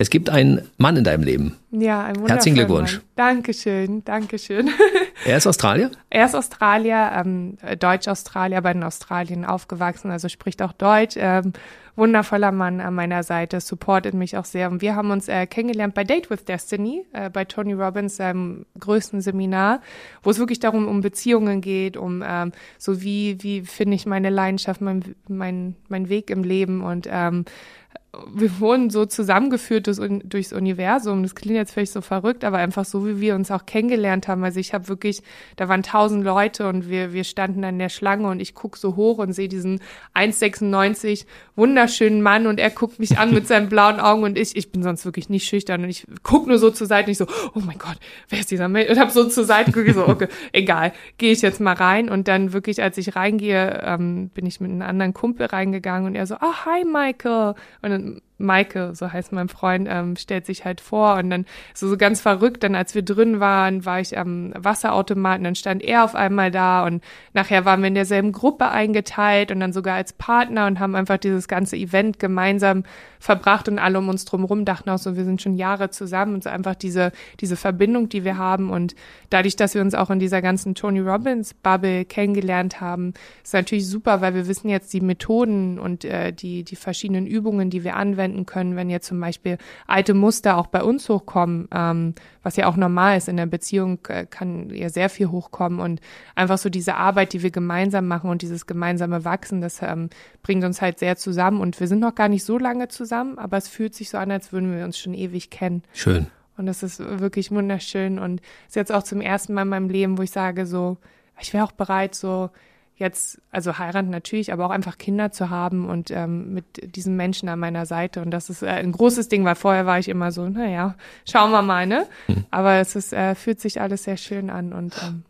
Es gibt einen Mann in deinem Leben. Ja, ein Herzlichen Glückwunsch. Mann. Dankeschön, Dankeschön. Er ist Australier? Er ist Australier, ähm, Deutsch-Australier, aber in Australien aufgewachsen, also spricht auch Deutsch. Ähm, wundervoller Mann an meiner Seite, supportet mich auch sehr. Und wir haben uns äh, kennengelernt bei Date with Destiny, äh, bei Tony Robbins, seinem größten Seminar, wo es wirklich darum um Beziehungen geht, um ähm, so wie, wie finde ich meine Leidenschaft, mein, mein, mein Weg im Leben und ähm, wir wurden so zusammengeführt durchs, Universum. Das klingt jetzt vielleicht so verrückt, aber einfach so, wie wir uns auch kennengelernt haben. Also ich habe wirklich, da waren tausend Leute und wir, wir standen an der Schlange und ich guck so hoch und sehe diesen 1,96 wunderschönen Mann und er guckt mich an mit seinen blauen Augen und ich, ich bin sonst wirklich nicht schüchtern und ich guck nur so zur Seite und ich so, oh mein Gott, wer ist dieser Mensch? Und habe so zur Seite geguckt, so, okay, egal, gehe ich jetzt mal rein und dann wirklich, als ich reingehe, ähm, bin ich mit einem anderen Kumpel reingegangen und er so, ah, oh, hi Michael. Und dann Maike, so heißt mein Freund, ähm, stellt sich halt vor und dann so, so ganz verrückt, dann als wir drin waren, war ich am Wasserautomaten, dann stand er auf einmal da und nachher waren wir in derselben Gruppe eingeteilt und dann sogar als Partner und haben einfach dieses ganze Event gemeinsam verbracht und alle um uns drumherum dachten auch so, wir sind schon Jahre zusammen und so einfach diese, diese Verbindung, die wir haben und dadurch, dass wir uns auch in dieser ganzen Tony Robbins Bubble kennengelernt haben, ist natürlich super, weil wir wissen jetzt die Methoden und äh, die, die verschiedenen Übungen, die wir anwenden können, wenn jetzt zum Beispiel alte Muster auch bei uns hochkommen, ähm, was ja auch normal ist in der Beziehung, äh, kann ja sehr viel hochkommen und einfach so diese Arbeit, die wir gemeinsam machen und dieses gemeinsame Wachsen, das ähm, bringt uns halt sehr zusammen und wir sind noch gar nicht so lange zusammen, aber es fühlt sich so an, als würden wir uns schon ewig kennen. Schön. Und das ist wirklich wunderschön und ist jetzt auch zum ersten Mal in meinem Leben, wo ich sage so, ich wäre auch bereit, so jetzt, also heiraten natürlich, aber auch einfach Kinder zu haben und ähm, mit diesen Menschen an meiner Seite. Und das ist äh, ein großes Ding, weil vorher war ich immer so, naja, schauen wir mal, ne? Mhm. Aber es ist, äh, fühlt sich alles sehr schön an und ähm.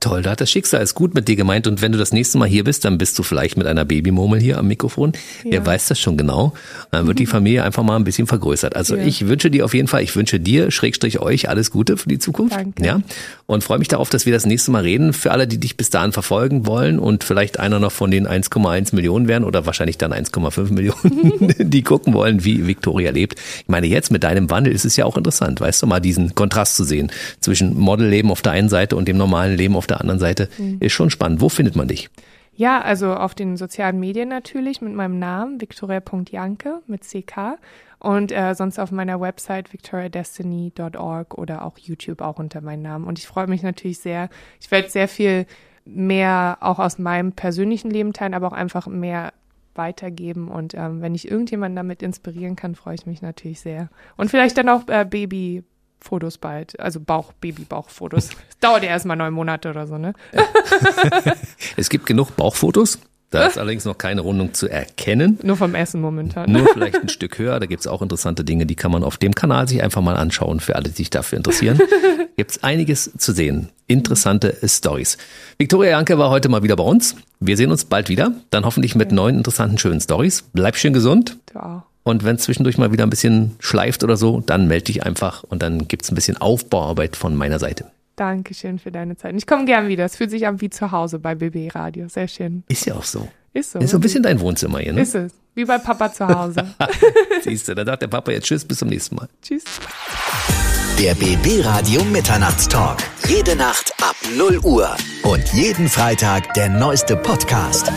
Toll, da hat das Schicksal es gut mit dir gemeint und wenn du das nächste Mal hier bist, dann bist du vielleicht mit einer Babymurmel hier am Mikrofon. Ja. Wer weiß das schon genau? Dann wird die Familie einfach mal ein bisschen vergrößert. Also ja. ich wünsche dir auf jeden Fall, ich wünsche dir, Schrägstrich euch, alles Gute für die Zukunft. Danke. Ja. Und freue mich darauf, dass wir das nächste Mal reden. Für alle, die dich bis dahin verfolgen wollen und vielleicht einer noch von den 1,1 Millionen werden oder wahrscheinlich dann 1,5 Millionen, die gucken wollen, wie Victoria lebt. Ich meine, jetzt mit deinem Wandel ist es ja auch interessant, weißt du, mal diesen Kontrast zu sehen zwischen Modelleben auf der einen Seite und dem normalen Leben auf der anderen Seite mhm. ist schon spannend. Wo findet man dich? Ja, also auf den sozialen Medien natürlich mit meinem Namen, victoria.janke mit CK und äh, sonst auf meiner Website victoriadestiny.org oder auch YouTube auch unter meinem Namen. Und ich freue mich natürlich sehr. Ich werde sehr viel mehr auch aus meinem persönlichen Leben teilen, aber auch einfach mehr weitergeben. Und ähm, wenn ich irgendjemanden damit inspirieren kann, freue ich mich natürlich sehr. Und vielleicht dann auch äh, Baby, Fotos bald, also Bauch, Baby-Bauchfotos. Dauert ja erstmal neun Monate oder so, ne? es gibt genug Bauchfotos. Da ist allerdings noch keine Rundung zu erkennen. Nur vom Essen momentan. Nur vielleicht ein Stück höher. Da gibt's auch interessante Dinge, die kann man auf dem Kanal sich einfach mal anschauen, für alle, die sich dafür interessieren. Gibt's einiges zu sehen. Interessante Stories. Victoria Janke war heute mal wieder bei uns. Wir sehen uns bald wieder. Dann hoffentlich mit neuen, interessanten, schönen Stories. Bleib schön gesund. Du auch. Und wenn zwischendurch mal wieder ein bisschen schleift oder so, dann melde dich einfach und dann gibt's ein bisschen Aufbauarbeit von meiner Seite. Dankeschön für deine Zeit. Ich komme gern wieder. Es fühlt sich an wie zu Hause bei BB Radio. Sehr schön. Ist ja auch so. Ist so. Ist so ein bisschen dein Wohnzimmer hier, ne? Ist es. Wie bei Papa zu Hause. Siehst du, da sagt der Papa jetzt Tschüss, bis zum nächsten Mal. Tschüss. Der BB Radio Mitternachtstalk. Jede Nacht ab 0 Uhr. Und jeden Freitag der neueste Podcast.